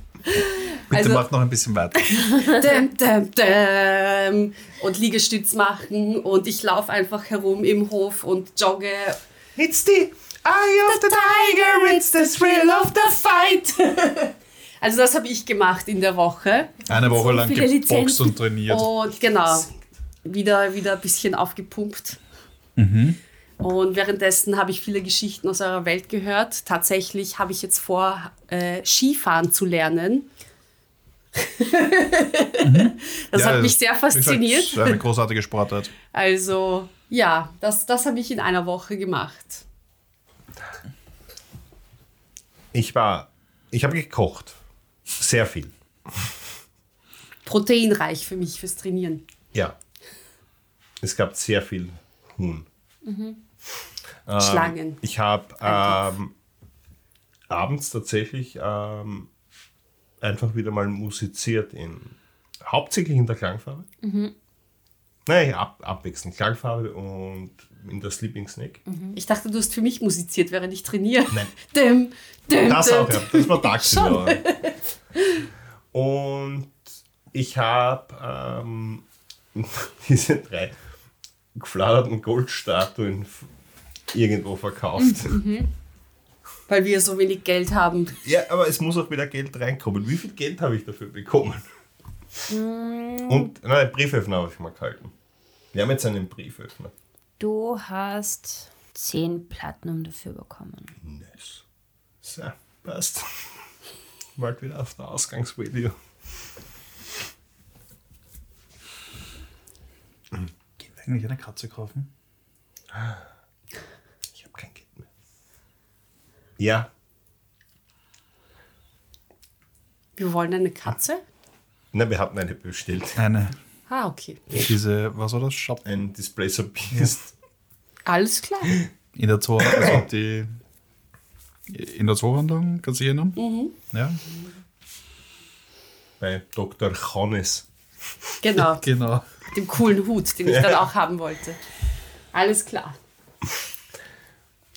S4: Bitte
S3: Also-
S4: macht noch ein bisschen weiter.
S3: däm, däm, däm, und Liegestütz machen und ich laufe einfach herum im Hof und jogge.
S2: It's the eye of the tiger, it's the thrill of the
S3: fight. also das habe ich gemacht in der Woche
S4: Eine Woche lang geboxt und trainiert.
S3: und genau wieder wieder ein bisschen aufgepumpt. Und währenddessen habe ich viele Geschichten aus eurer Welt gehört. Tatsächlich habe ich jetzt vor, äh, Skifahren zu lernen. das
S4: Ja,
S3: hat mich sehr
S4: gesagt,
S3: fasziniert.
S4: ist Eine großartige Sportart.
S3: Also ja, das, das habe ich in einer Woche gemacht.
S2: Ich war, ich habe gekocht. Sehr viel.
S3: Proteinreich für mich fürs Trainieren.
S2: Ja. Es gab sehr viel Huhn. Ähm,
S3: Schlangen.
S2: Ich habe ähm, abends tatsächlich ähm, einfach wieder mal musiziert, in, hauptsächlich in der Klangfarbe. Nein, ab, abwechselnd Klangfarbe und in der Sleeping Snake.
S3: Ich dachte, du hast für mich musiziert, während ich trainiere.
S2: Nein.
S3: Dim, dim,
S2: Das
S3: dim.
S2: auch, ja. Das war tagsüber. Und ich habe ähm, diese drei gefladerten Goldstatuen irgendwo verkauft.
S3: Weil wir so wenig Geld haben.
S2: Ja, aber es muss auch wieder Geld reinkommen. Wie viel Geld habe ich dafür bekommen? Und nein, Brieföffner habe ich mal gehalten. Wir haben jetzt einen Brieföffner.
S1: Du hast 10 Platinum dafür bekommen.
S2: Nice. So, passt. Bald wieder auf der Ausgangsvideo.
S4: Gehen wir eigentlich eine Katze kaufen?
S2: Ich habe kein Geld mehr. Ja,
S3: Wir wollen eine Katze?
S2: na, wir hatten eine bestellt.
S4: Eine,
S3: Ah, okay.
S4: diese, was war das? Shop
S2: Ein Displacer Beast.
S3: Alles klar.
S4: in der Zoo, also die in der Zoohandlung, kannst du erinnern? Ja,
S2: bei Dr. Jones.
S3: Genau.
S4: genau.
S3: Dem coolen Hut, den ich dann auch haben wollte. Alles klar.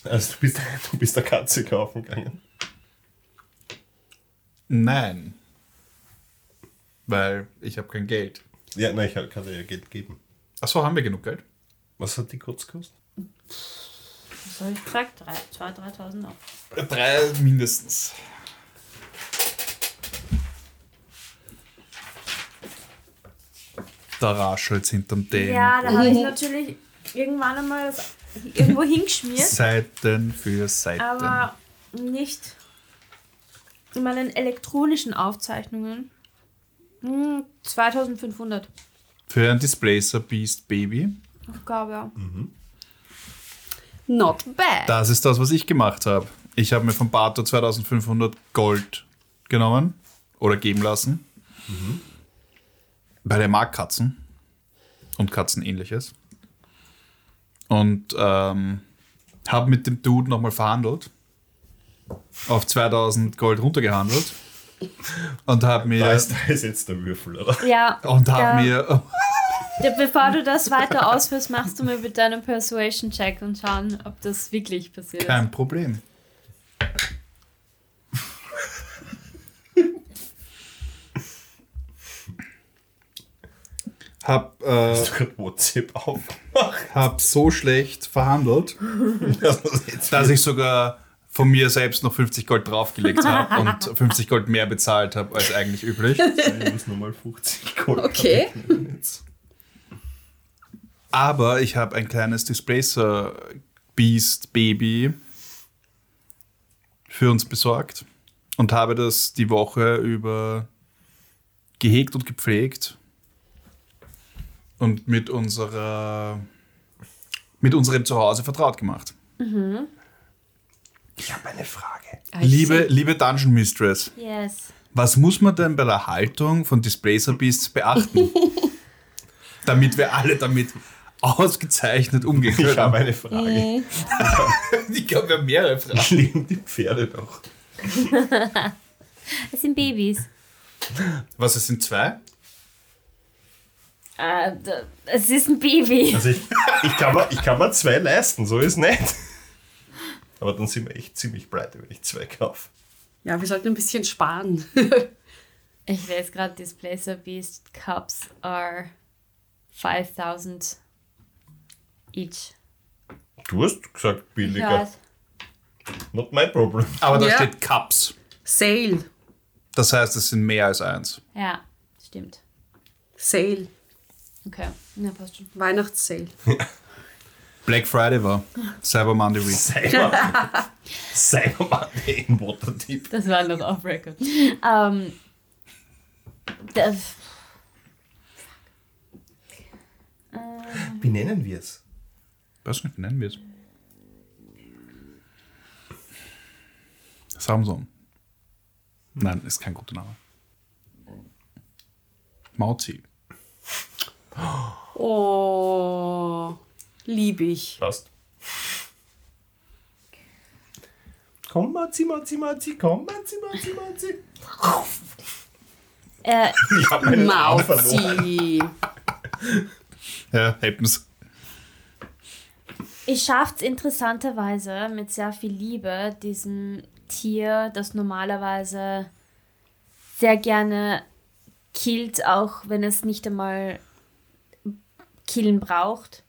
S2: Also du bist, du bist der Katze kaufen gegangen.
S4: Nein. Weil ich habe kein Geld.
S2: Ja, nein, ich kann dir ja Geld geben.
S4: Achso, haben wir genug Geld?
S2: Was hat die kurz gekostet?
S1: Was habe ich gesagt? 2.000, 3.000 Euro.
S4: Drei mindestens. Da raschelt hinterm Dämon.
S1: Ja, da habe ich natürlich irgendwann einmal das irgendwo hingeschmiert,
S4: Seiten für Seiten.
S1: aber nicht in meinen elektronischen Aufzeichnungen. Hm, 2500.
S4: Für ein Displacer Beast Baby.
S1: Ich glaube, ja.
S3: Not bad.
S4: Das ist das, was ich gemacht habe. Ich habe mir von Bato 2500 Gold genommen oder geben lassen. Weil er mag Katzen und Katzenähnliches. Und ähm, habe mit dem Dude nochmal verhandelt. Auf 2000 Gold runtergehandelt. Und habe
S2: Da
S4: mir,
S2: ist, da ist jetzt der Würfel, oder?
S1: Ja.
S4: und hab
S1: ja.
S4: mir
S1: bevor du das weiter ausführst, machst du mir bitte einen Persuasion-Check und schauen, ob das wirklich passiert ist.
S4: kein Problem. Hab, äh,
S2: Hast du gerade WhatsApp aufgemacht?
S4: hab so schlecht verhandelt, dass ich sogar von mir selbst noch 50 Gold draufgelegt habe und 50 Gold mehr bezahlt habe als eigentlich üblich.
S2: ich muss nochmal 50 Gold
S3: Okay.
S4: Aber ich habe ein kleines Displacer Beast Baby für uns besorgt und habe das die Woche über gehegt und gepflegt und mit unserer mit unserem Zuhause vertraut gemacht.
S2: Ich habe eine Frage.
S4: Liebe, liebe Dungeon Mistress,
S1: Yes.
S4: was muss man denn bei der Haltung von Displacer Beasts beachten? damit wir alle damit ausgezeichnet umgehen können.
S2: Ich habe eine Frage.
S4: Ich glaube, wir haben mehrere Fragen.
S2: Leben die Pferde noch?
S1: Es sind Babys.
S4: Was, es sind zwei?
S1: Äh, es ist ein Baby.
S2: Also ich, ich, kann mir, ich kann mir zwei leisten, so ist nicht. Aber dann sind wir echt ziemlich pleite, wenn ich zwei kaufe.
S3: Ja, wir sollten ein bisschen sparen.
S1: Ich lese gerade Displacer Beast Cups are 5000 each.
S2: Du hast gesagt
S1: Ich
S2: billiger.
S1: weiß.
S2: Not my problem.
S4: Aber da
S3: Ja.
S4: steht Cups.
S3: Sale.
S4: Das heißt, es sind mehr als eins.
S1: Ja, stimmt.
S3: Sale.
S1: Okay, ja, passt schon.
S3: Weihnachtssale.
S4: Black Friday war. Cyber Monday Week.
S2: Cyber. Cyberman in Waterdeep.
S1: Das war noch off record. Ähm, der,
S2: Wie nennen wir es?
S4: Was nicht nennen wir es? Samsung. Nein, ist kein guter Name. Mauzi.
S3: Oh, lieb ich.
S2: Passt. Komm, Matzi, Matzi, Matzi, komm, Matzi, Matzi, Matzi.
S1: äh,
S2: Ich hab verloren.
S3: Mauzi.
S4: Ja, happens.
S1: ich schaffe es interessanterweise mit sehr viel Liebe, diesem Tier, das normalerweise sehr gerne killt, auch wenn es nicht einmal killen braucht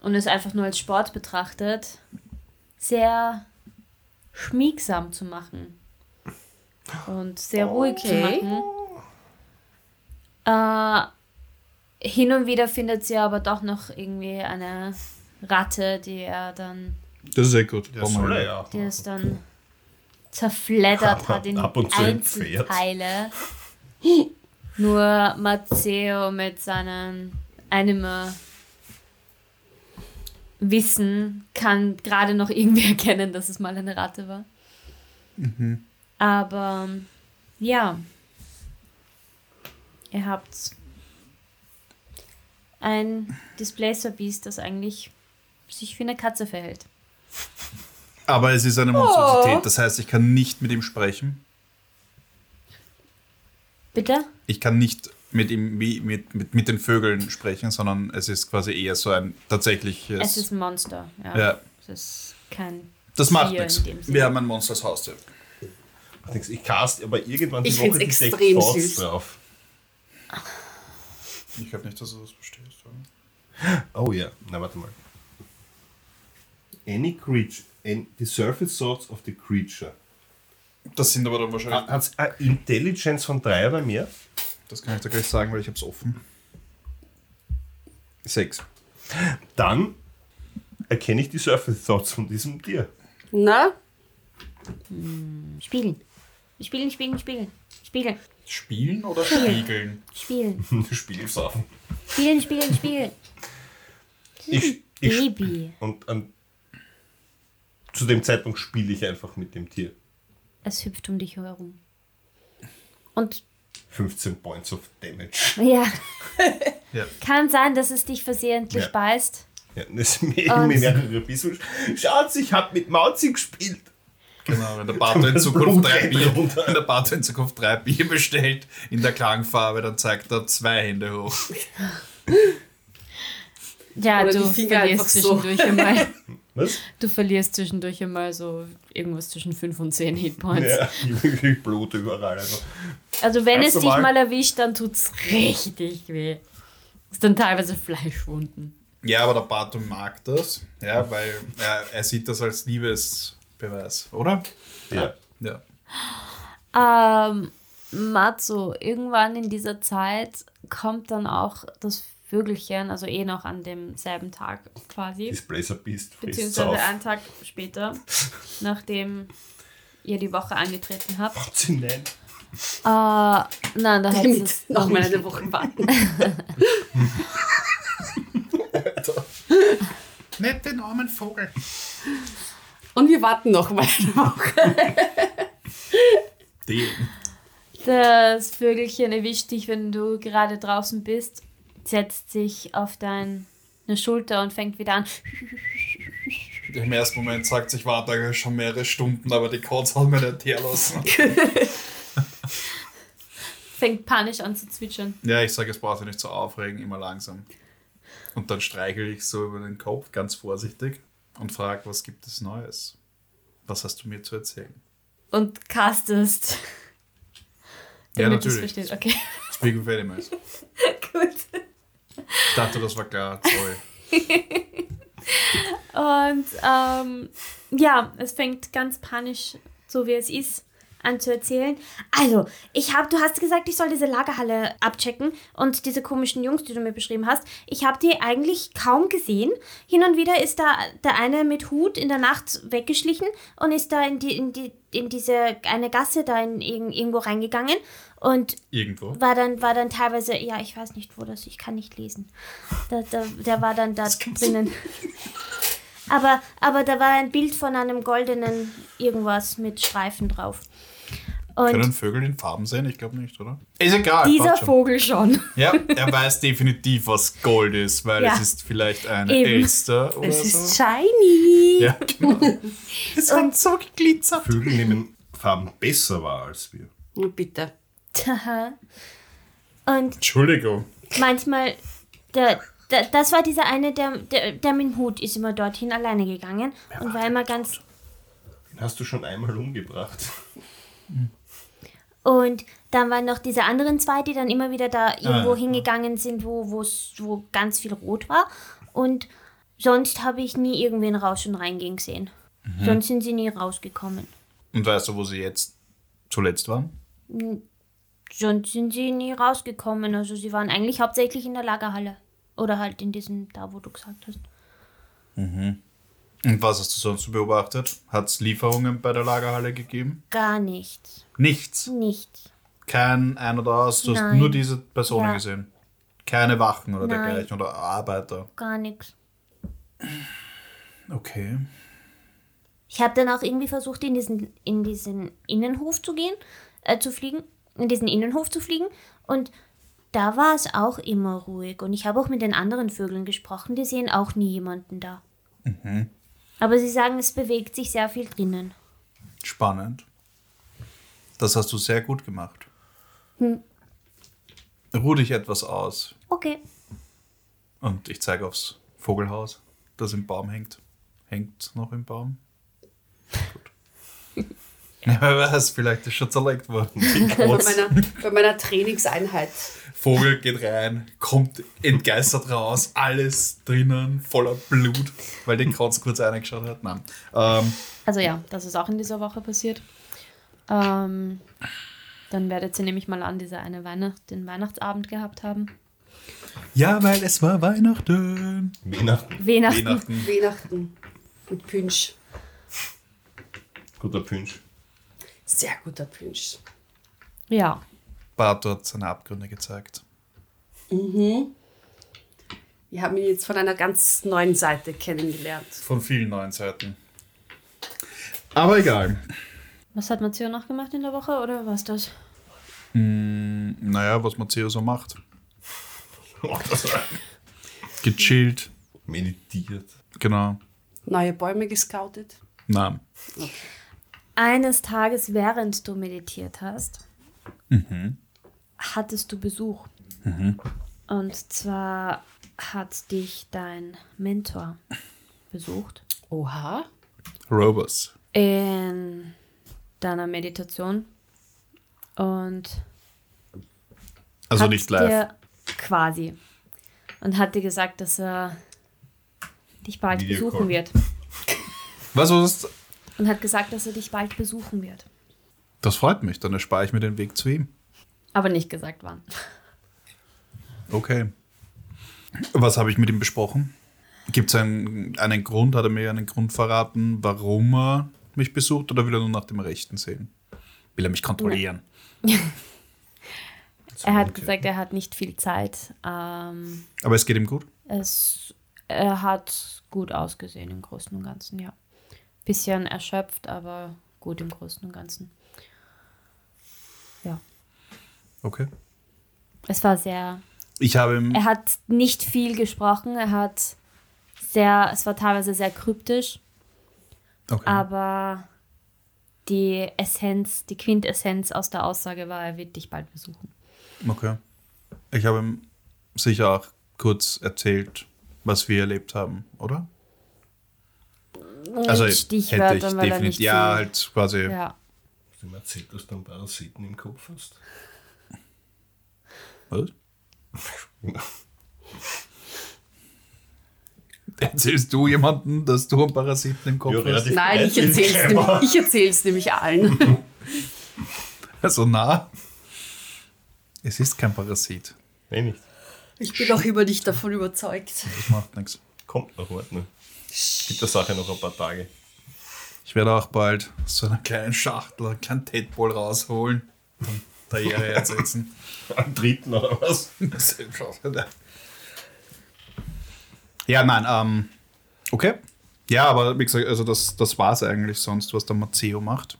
S1: und es einfach nur als Sport betrachtet, sehr schmiegsam zu machen und sehr ruhig zu
S3: Okay.
S1: machen. Äh, hin und wieder findet sie aber doch noch irgendwie eine Ratte, die er dann,
S4: Das ist sehr gut.
S2: Ja, soll er ja.
S1: die es dann zerfleddert hat in
S2: Ab und zu.
S1: Einzelteile. Nur Matteo mit seinem Anime Wissen kann gerade noch irgendwie erkennen, dass es mal eine Ratte war. Aber ja, ihr habt ein Displacer Beast, das eigentlich sich wie eine Katze verhält.
S4: Aber es ist eine Monstrosität. Das heißt, ich kann nicht mit ihm sprechen.
S1: Bitte?
S4: Ich kann nicht mit ihm wie mit, mit, mit den Vögeln sprechen, sondern es ist quasi eher so ein tatsächliches.
S1: Es ist ein Monster. Ja.
S4: Ja.
S1: Es ist kein.
S4: das macht
S1: Tier
S4: nichts. Wir haben ein Monster als Haustier.
S2: Ich cast aber irgendwann die
S3: Ich
S2: Woche die
S3: extrem
S2: Thoughts drauf.
S4: Ich glaube nicht, dass du das verstehst.
S2: Oh ja, na warte mal. Any creature, and the surface thoughts of the creature.
S4: Das sind aber dann wahrscheinlich.
S2: Hat es eine Intelligence von drei oder mehr?
S4: Das kann ich dir gleich sagen, weil ich habe es offen. Sechs.
S2: Dann erkenne ich die Surface Thoughts von diesem Tier.
S3: Na?
S1: Spielen. Spielen, spielen, spielen. Spielen.
S4: Spielen oder spiegeln?
S1: Spielen.
S2: Spielsaufen.
S1: Spielen, spielen, spielen.
S2: Ich, ich,
S1: Baby.
S2: und an, zu dem Zeitpunkt spiele ich einfach mit dem Tier.
S1: Es hüpft um dich herum. Und
S2: 15 Points of Damage.
S1: ja,
S4: Ja.
S1: kann sein, dass es dich versehentlich
S2: Ja.
S1: beißt.
S2: Ja, das sind mir mehrere Bissen. Schaut, ich habe mit Mauzi gespielt.
S4: Genau, wenn der Bato in Zukunft drei Bier,
S2: runter.
S4: wenn der Bato in Zukunft drei Bier bestellt in der Klangfarbe, dann zeigt er zwei Hände hoch.
S1: Ja,
S3: Oder
S1: du
S3: die Finger einfach
S1: verlierst
S3: so.
S1: zwischendurch einmal.
S2: Was?
S1: Du verlierst zwischendurch einmal so irgendwas zwischen 5 und 10 Hitpoints.
S2: Ja, ich, ich Blut überall. Also.
S1: Also wenn es dich mal erwischt, dann tut's richtig weh. Ist dann teilweise Fleischwunden.
S4: Ja, aber der Bato mag das, ja, weil er, er sieht das als Liebesbeweis, oder?
S2: Ja.
S4: Ja.
S1: Ähm, Matzo, irgendwann in dieser Zeit kommt dann auch das Vögelchen, also eh noch an demselben Tag quasi,
S2: Displacer Beast frisst
S1: beziehungsweise
S2: auf.
S1: einen Tag später, nachdem ihr die Woche angetreten habt.
S2: Macht nein.
S1: Äh, nein, da hätte
S3: Damit
S1: es
S3: noch mal eine Woche warten.
S4: Nicht den armen Vogel.
S3: Und wir warten noch mal eine Woche.
S4: Den.
S1: Das Vögelchen erwischt dich, wenn du gerade draußen bist, setzt sich auf deine Schulter und fängt wieder an.
S4: Im ersten Moment sagt sich, warte schon mehrere Stunden, aber die Katze hat mir nicht herlassen.
S1: fängt panisch an zu zwitschern.
S4: Ja, ich sage, es braucht sich nicht so aufregen, immer langsam. Und dann streichel ich so über den Kopf, ganz vorsichtig, und frage, was gibt es Neues? Was hast du mir zu erzählen?
S1: Und castest
S4: Ja, natürlich.
S1: Okay,
S4: Animals.
S1: gut.
S4: Ich dachte, das war klar. Sorry.
S1: Und ähm, ja, es fängt ganz panisch, so wie es ist, an zu erzählen. Also, ich habe, du hast gesagt, ich soll diese Lagerhalle abchecken und diese komischen Jungs, die du mir beschrieben hast, ich habe die eigentlich kaum gesehen. Hin und wieder ist da der eine mit Hut in der Nacht weggeschlichen und ist da in die in die in diese eine Gasse da in, irg- irgendwo reingegangen und
S4: Irgendwo.
S1: war dann, war dann teilweise, ja, ich weiß nicht, wo das, ich kann nicht lesen. Da, da, der war dann da drinnen. Aber, aber da war ein Bild von einem goldenen irgendwas mit Streifen drauf.
S4: Können
S1: Und
S4: Vögel in Farben sehen? Ich glaube nicht, oder? Ist egal.
S1: dieser
S4: schon.
S1: Vogel schon.
S4: Ja, er weiß definitiv, was Gold ist, weil
S1: Ja.
S4: es ist vielleicht ein
S1: Eben.
S4: Elster oder
S3: Es
S4: so.
S3: ist shiny.
S4: ja, genau. Es hat so geglitzert.
S2: Vögel nehmen Farben besser wahr als wir.
S3: Oh, bitte.
S1: Haha. Und
S4: Entschuldigung.
S1: manchmal, der, der, das war dieser eine, der, der, der mit dem Hut ist immer dorthin alleine gegangen und war immer ganz
S2: Den hast du schon einmal umgebracht.
S1: Und dann waren noch diese anderen zwei, die dann immer wieder da irgendwo
S2: Ah.
S1: hingegangen sind, wo, wo ganz viel rot war. Und sonst habe ich nie irgendwen raus und reingehen gesehen. Sonst sind sie nie rausgekommen.
S4: Und weißt du, wo sie jetzt zuletzt waren?
S1: Sonst sind sie nie rausgekommen. Also sie waren eigentlich hauptsächlich in der Lagerhalle. Oder halt in diesem, da wo du gesagt hast.
S4: Und was hast du sonst so beobachtet? Hat es Lieferungen bei der Lagerhalle gegeben?
S1: Gar nichts.
S4: Nichts.
S1: Nichts.
S4: Kein ein oder aus. Du hast
S1: Nein.
S4: nur diese Personen
S1: Ja.
S4: gesehen. Keine Wachen oder
S1: Nein.
S4: dergleichen oder Arbeiter.
S1: Gar nichts.
S4: Okay.
S1: Ich habe dann auch irgendwie versucht, in diesen, in diesen Innenhof zu gehen, äh, zu fliegen, in diesen Innenhof zu fliegen. Und da war es auch immer ruhig. Und ich habe auch mit den anderen Vögeln gesprochen, die sehen auch nie jemanden da. Aber sie sagen, es bewegt sich sehr viel drinnen.
S4: Spannend. Das hast du sehr gut gemacht.
S1: Hm.
S4: Ruh dich etwas aus.
S1: Okay.
S4: Und ich zeige aufs Vogelhaus, das im Baum hängt. Hängt noch im Baum? Gut. Ja, wer weiß, vielleicht ist schon zerlegt worden.
S3: Bei meiner, bei meiner Trainingseinheit.
S4: Vogel geht rein, kommt entgeistert raus, alles drinnen, voller Blut, weil den Kranz kurz reingeschaut hat. Nein. Ähm,
S1: Also ja, das ist auch in dieser Woche passiert. Ähm, dann werdet ihr nämlich mal an dieser eine Weihnacht, den Weihnachtsabend gehabt haben.
S4: ja, weil es war Weihnachten.
S2: Weihnachten,
S1: Weihnachten.
S4: Weihnachten.
S3: Weihnachten mit Pünsch.
S2: guter Pünsch.
S3: Sehr guter Pünsch.
S1: Ja.
S4: Bart hat seine Abgründe gezeigt.
S3: Wir haben ihn jetzt von einer ganz neuen Seite kennengelernt.
S4: Von vielen neuen Seiten. Aber egal.
S1: Was hat Matteo noch gemacht in der Woche oder was das?
S4: Naja, was Matteo so macht.
S2: Das war
S4: Gechillt.
S2: meditiert.
S4: Genau.
S3: Neue Bäume gescoutet.
S4: Nein.
S1: Eines Tages, während du meditiert hast, hattest du Besuch. Und zwar hat dich dein Mentor besucht
S3: Oha.
S4: Robus.
S1: in deiner Meditation und
S4: Also
S1: hat
S4: nicht live.
S1: quasi und hat dir gesagt, dass er dich bald
S2: Videocall.
S1: besuchen wird
S4: Was was?
S1: Und hat gesagt, dass er dich bald besuchen wird,
S4: Das freut mich, dann erspare ich mir den Weg zu ihm.
S1: aber nicht gesagt wann.
S4: Okay. Was habe ich mit ihm besprochen? Gibt es einen, einen Grund? Hat er mir einen Grund verraten, warum er mich besucht oder will er nur nach dem Rechten sehen? Will er mich kontrollieren?
S1: Er hat gesagt, er hat nicht viel Zeit. Ähm,
S4: Aber es geht ihm gut?
S1: es, er hat gut ausgesehen im Großen und Ganzen, ja. Bisschen erschöpft, aber gut im Großen und Ganzen. Ja.
S4: Okay.
S1: Es war sehr.
S4: Ich habe ihm.
S1: Er hat nicht viel gesprochen. Er hat sehr. Es war teilweise sehr kryptisch,
S4: Okay.
S1: aber die Essenz, die Quintessenz aus der Aussage war, er wird dich bald besuchen.
S4: Okay. Ich habe ihm sicher auch kurz erzählt, was wir erlebt haben, oder? Also
S1: Stichwörtern, weil er
S4: definitiv.
S1: nicht
S4: Ja, halt quasi.
S1: Ja.
S2: Hast du mir erzählt, dass du einen Parasiten im Kopf hast?
S4: Was? Erzählst du jemandem, dass du einen Parasiten im Kopf
S2: Ja,
S4: hast?
S3: Nein, ich erzähl's nämlich, ich erzähl's nämlich allen.
S4: Also na, es ist kein Parasit.
S2: Nee, nicht.
S3: Ich bin auch immer nicht davon überzeugt.
S4: Das macht nichts.
S2: Kommt noch, warte. Gibt der Sache noch ein paar Tage.
S4: Ich werde auch bald so einen kleinen Schachtel, einen kleinen Tedball rausholen und der Ehre ersetzen.
S2: Am dritten oder was?
S4: ja, nein, ähm, okay. Ja, aber wie gesagt, also das, das war es eigentlich sonst, was der Matteo macht.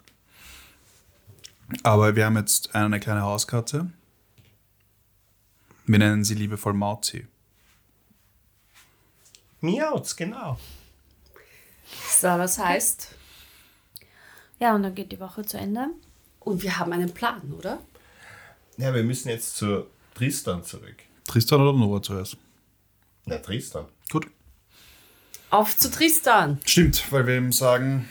S4: Aber wir haben jetzt eine kleine Hauskatze. Wir nennen sie liebevoll Mauzi.
S2: Miauz, genau.
S3: So, das heißt,
S1: Ja, und dann geht die Woche zu Ende.
S3: und wir haben einen Plan, oder?
S2: Ja, wir müssen jetzt zu Tristan zurück.
S4: Tristan oder Nova zuerst?
S2: Na, Tristan.
S4: Gut.
S3: Auf zu Tristan.
S4: Stimmt, weil wir ihm sagen,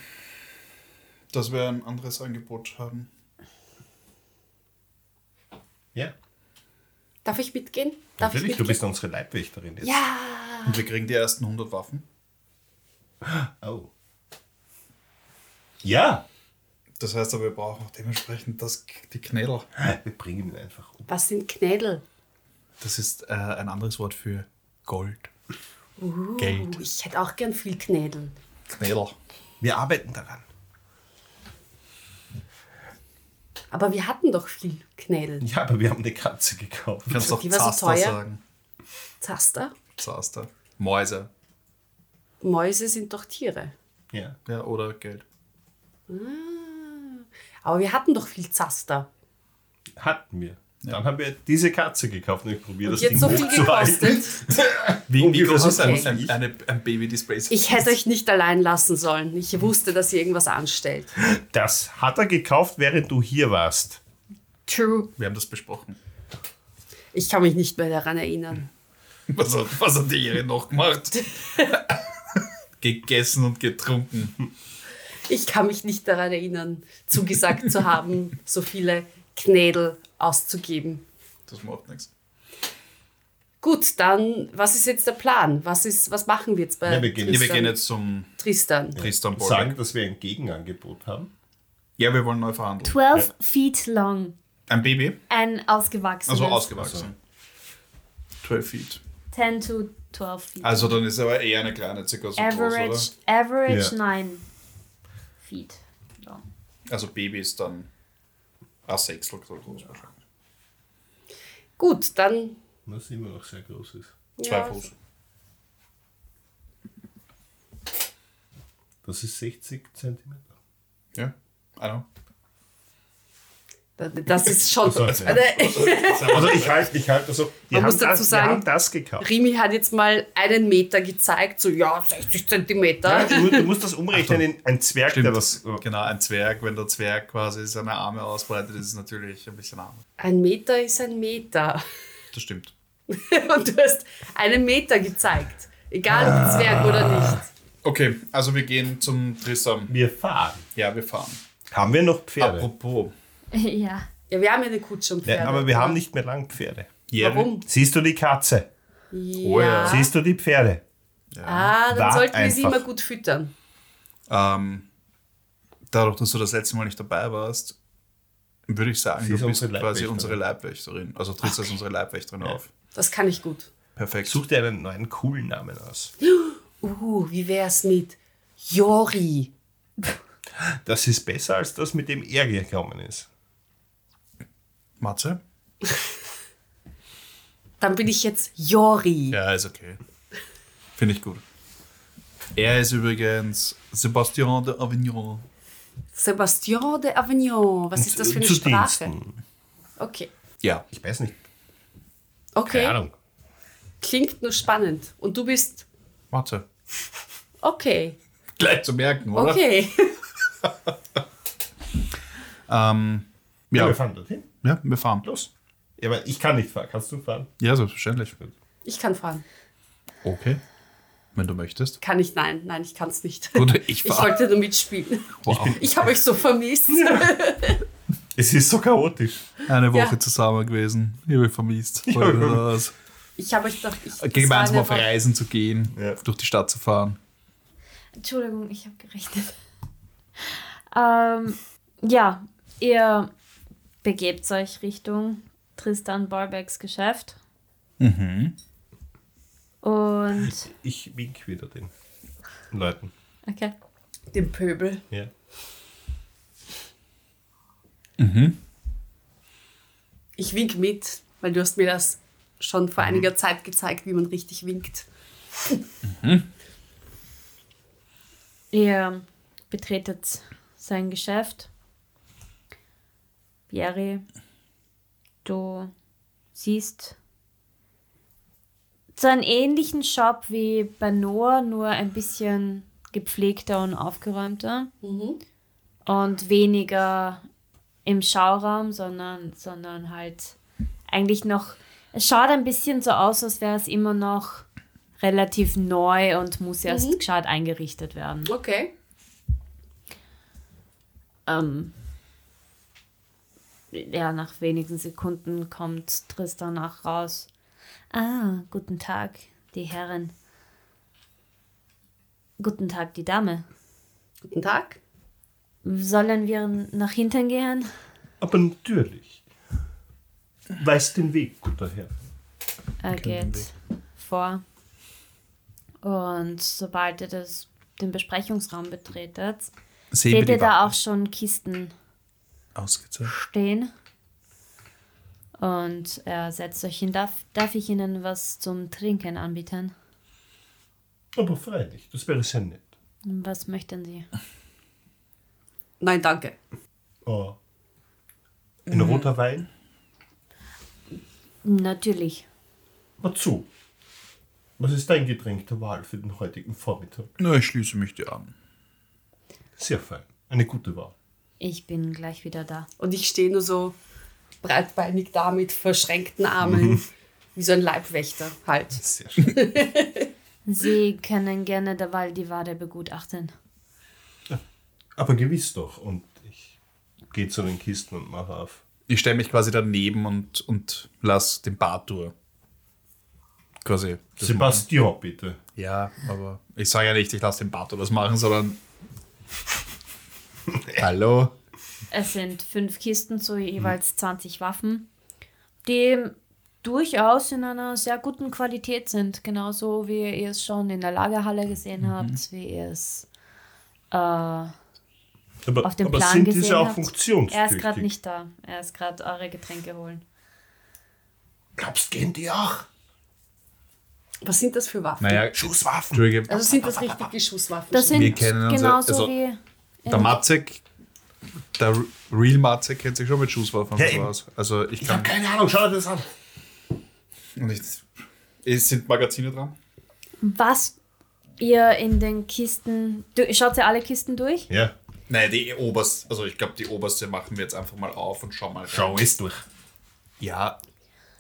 S4: dass wir ein anderes Angebot haben.
S2: Ja.
S3: Darf ich mitgehen? Darf
S2: Natürlich,
S3: ich
S2: du
S3: mitgehen?
S2: bist unsere Leibwächterin jetzt.
S3: Ja.
S4: Und wir kriegen die ersten 100 Waffen.
S2: Oh. Ja.
S4: Das heißt aber, wir brauchen auch dementsprechend das, die Knädel.
S2: Wir bringen ihn einfach um.
S3: Was sind Knädel?
S4: Das ist äh, ein anderes Wort für Gold.
S3: Uh,
S4: Geld.
S3: Ich hätte auch gern viel Knädel.
S4: Knädel.
S2: Wir arbeiten daran.
S3: Aber wir hatten doch viel Knädel.
S2: Ja, aber wir haben eine Katze gekauft.
S4: Du kannst auch
S3: Die war so
S4: Zaster
S3: teuer.
S4: sagen.
S3: Zaster?
S4: Zaster. Mäuse.
S3: Mäuse sind doch Tiere.
S2: Ja.
S4: Ja, oder Geld.
S3: Aber wir hatten doch viel Zaster.
S2: Hatten wir. Dann haben wir diese Katze gekauft und ich probiere das
S3: jetzt so viel gekostet.
S4: Wie,
S2: wie groß
S4: ist ein,
S3: Okay.
S4: ein, eine, ein Baby-Display?
S3: Ich hätte euch nicht allein lassen sollen. Ich wusste, dass ihr irgendwas anstellt.
S2: Das hat er gekauft, während du hier warst.
S3: True.
S4: Wir haben das besprochen.
S3: Ich kann mich nicht mehr daran erinnern.
S4: Was hat, was hat die Ehre noch gemacht? Gegessen und getrunken.
S3: Ich kann mich nicht daran erinnern, zugesagt zu haben, so viele Knädel auszugeben.
S4: Das macht nichts.
S3: Gut, dann, was ist jetzt der Plan? Was, ist, was machen wir jetzt bei
S2: Ja, wir gehen-
S4: Ja, wir
S3: Tristan?
S4: gehen jetzt zum
S3: Tristan.
S4: Tristan
S2: Sagen,
S4: Borbeck.
S2: dass wir ein Gegenangebot haben.
S4: Ja, wir wollen neu verhandeln.
S1: 12 feet long.
S4: Ein Baby?
S1: Ein ausgewachsenes.
S4: Also ausgewachsen. 12 Feet.
S1: 10 to 12 feet.
S4: Also dann ist aber eher eine kleine, circa so
S1: average
S4: groß,
S1: average
S2: Ja.
S1: 9 feet
S4: oder? Also Baby ist dann ein Sechstel so groß wahrscheinlich.
S3: Gut, dann.
S2: Was immer noch sehr groß ist.
S4: Zwei
S3: ja,
S4: Fuß.
S2: Das ist 60 Zentimeter.
S4: Ja, I know.
S3: Das ist schon.
S2: So, ja.
S3: Also,
S2: Also ich halte ich halt also, die
S3: Man muss dazu
S2: das,
S3: sagen-
S2: wir haben das gekauft.
S3: Rimi hat jetzt mal einen Meter gezeigt, so ja, 60
S2: Ja,
S3: Zentimeter.
S2: du, du musst das umrechnen in ein Zwerg, der
S4: Stimmt.
S2: das.
S4: Genau, ein Zwerg, wenn der Zwerg quasi seine Arme ausbreitet, ist es natürlich ein bisschen arm.
S3: Ein Meter ist ein Meter.
S4: Das stimmt.
S3: Und du hast einen Meter gezeigt. Egal ob Zwerg oder nicht.
S4: Okay, also wir gehen zum Tristan.
S2: Wir fahren.
S4: Ja, wir fahren.
S2: Haben wir noch Pferde?
S4: Apropos.
S1: ja.
S3: Ja, wir haben ja eine Kutsche und Pferde.
S2: Ja, aber wir haben nicht mehr lang Pferde.
S4: Jerry-
S3: Warum?
S2: Siehst du die Katze?
S3: Ja.
S4: Oh ja.
S2: Siehst du die Pferde?
S3: Ah, dann
S2: Wart
S3: sollten wir sie
S2: einfach.
S3: immer gut füttern.
S4: Ähm, dadurch, dass du das letzte Mal nicht dabei warst, würde ich sagen,
S2: Sie
S4: du bist
S2: unsere
S4: quasi
S2: Leibwächterin.
S4: unsere Leibwächterin. Also trittst als unsere Leibwächterin auf.
S3: Das kann ich gut.
S4: Perfekt.
S2: Such dir einen neuen coolen Namen aus.
S3: Uh, wie wär's mit Jori?
S2: Das ist besser als das, mit dem er gekommen ist.
S4: Matze?
S3: Dann bin ich jetzt Jori.
S4: Ja, ist okay. Finde ich gut. Er ist übrigens Sebastian de Avignon.
S3: Sebastian de Avignon. Was ist das für eine
S2: Zu
S3: Sprache?
S2: Diensten.
S3: Okay.
S4: Ja.
S2: Ich weiß nicht.
S3: Okay.
S2: Keine Ahnung.
S3: Klingt nur spannend. Und du bist
S4: Matze.
S3: okay.
S4: Gleich zu merken, oder?
S3: Okay.
S4: Ähm,
S2: Ja,
S4: ja.
S2: wir fahren dorthin.
S4: Ja, wir fahren.
S2: Los. Ja, aber ich kann nicht fahren. Kannst du fahren?
S4: Ja, selbstverständlich.
S3: Ich kann fahren.
S4: Okay. Wenn du möchtest.
S3: Kann ich? Nein, nein, ich kann es nicht.
S4: Gut, ich
S3: Ich
S4: fahr.
S3: wollte nur mitspielen.
S4: Wow.
S3: Ich habe euch so vermisst.
S2: Es ist so chaotisch.
S4: Eine Woche
S3: Ja.
S4: zusammen gewesen. Ich habe mich vermisst.
S2: Ja.
S3: Ich habe euch doch. Ich,
S4: Gemeinsam auf Reisen zu gehen,
S2: Ja.
S4: durch die Stadt zu fahren.
S1: Entschuldigung, ich habe gerechnet. ähm, ja, ihr begebt euch Richtung Tristan Barbecks Geschäft.
S4: Mhm.
S1: Und,
S2: Ich wink wieder den Leuten.
S1: okay.
S3: Dem Pöbel.
S2: Ja.
S3: Ich wink mit, weil du hast mir das schon vor einiger Zeit gezeigt, wie man richtig winkt.
S1: Ihr betretet sein Geschäft. Jerry, du siehst so einen ähnlichen Shop wie bei Noah, nur ein bisschen gepflegter und aufgeräumter. Und weniger im Schauraum, sondern, sondern halt eigentlich noch. Es schaut ein bisschen so aus, als wäre es immer noch relativ neu und muss erst gescheit eingerichtet werden.
S3: Okay.
S1: Ähm, ja, nach wenigen Sekunden kommt Tristan auch raus. Ah, guten Tag, die Herren. Guten Tag, die Dame.
S3: Guten Tag.
S1: Sollen wir nach hinten gehen?
S2: Aber natürlich. Weiß den Weg, guter Herr.
S1: Er geht vor. Und sobald ihr das, den Besprechungsraum betretet, seht ihr da auch schon Kisten
S4: Ausgezeichnet.
S1: stehen. Und er setzt euch hin. Darf, darf ich Ihnen was zum Trinken anbieten?
S2: Aber freilich, das wäre sehr nett.
S1: Was möchten Sie?
S3: Nein, danke.
S2: Oh. Ein roter Wein?
S1: Natürlich.
S2: Wozu? Was ist dein Getränk der Wahl für den heutigen Vormittag?
S4: Na, ich schließe mich dir an.
S2: Sehr fein. Eine gute Wahl.
S1: Ich bin gleich wieder da.
S3: Und ich stehe nur so breitbeinig da mit verschränkten Armen, wie so ein Leibwächter halt.
S2: Sehr schön.
S1: Sie können gerne derweil die Ware begutachten.
S2: Aber gewiss doch. Und ich gehe zu den Kisten und mache auf.
S4: Ich stelle mich quasi daneben und, und lass den Bartour quasi.
S2: Sebastian, bitte.
S4: machen. Ja, aber ich sage ja nicht, ich lasse den Bartour das machen, sondern. Hallo?
S1: Es sind fünf Kisten zu jeweils 20 Waffen, die durchaus in einer sehr guten Qualität sind. Genauso wie ihr es schon in der Lagerhalle gesehen habt, wie ihr es äh,
S2: Aber,
S1: auf dem
S2: aber
S1: Plan
S2: sind
S1: gesehen
S2: diese auch
S1: habt.
S2: funktionstüchtig?
S1: Er ist gerade nicht da. Er ist gerade eure Getränke holen.
S2: Glaubst, gehen die auch?
S3: Was sind das für Waffen?
S4: Naja,
S2: Schusswaffen.
S3: Also sind das richtige Schusswaffen?
S1: Das sind genauso
S4: also-
S1: wie.
S4: Der Matzek, der Real Matzek kennt sich schon mit Schusswaffen
S2: Ja,
S4: sowas. Also ich
S2: Ich habe
S4: kann.
S2: keine Ahnung, schau dir das an.
S4: Und ich, es sind Magazine dran?
S1: Was ihr in den Kisten. Du, schaut ihr alle Kisten durch?
S2: Ja,
S4: Nein, die oberste, also ich glaube, die oberste machen wir jetzt einfach mal auf und schauen mal.
S2: schau es durch.
S4: Ja,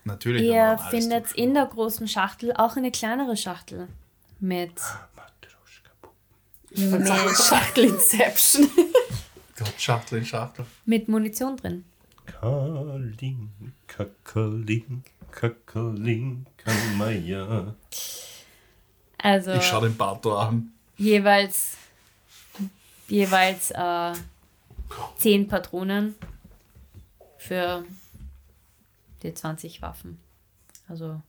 S4: natürlich.
S1: Ihr findet in der großen Schachtel auch eine kleinere Schachtel mit,
S3: Sagen, Schachtel Inception.
S4: Gott, Schachtel in Schachtel.
S1: mit Munition drin.
S2: Kaling, Kakaling, Kakaling, Kamaya.
S1: Also
S4: Ich schaue den Bartor an.
S1: jeweils jeweils äh, zehn Patronen für die 20 Waffen. Also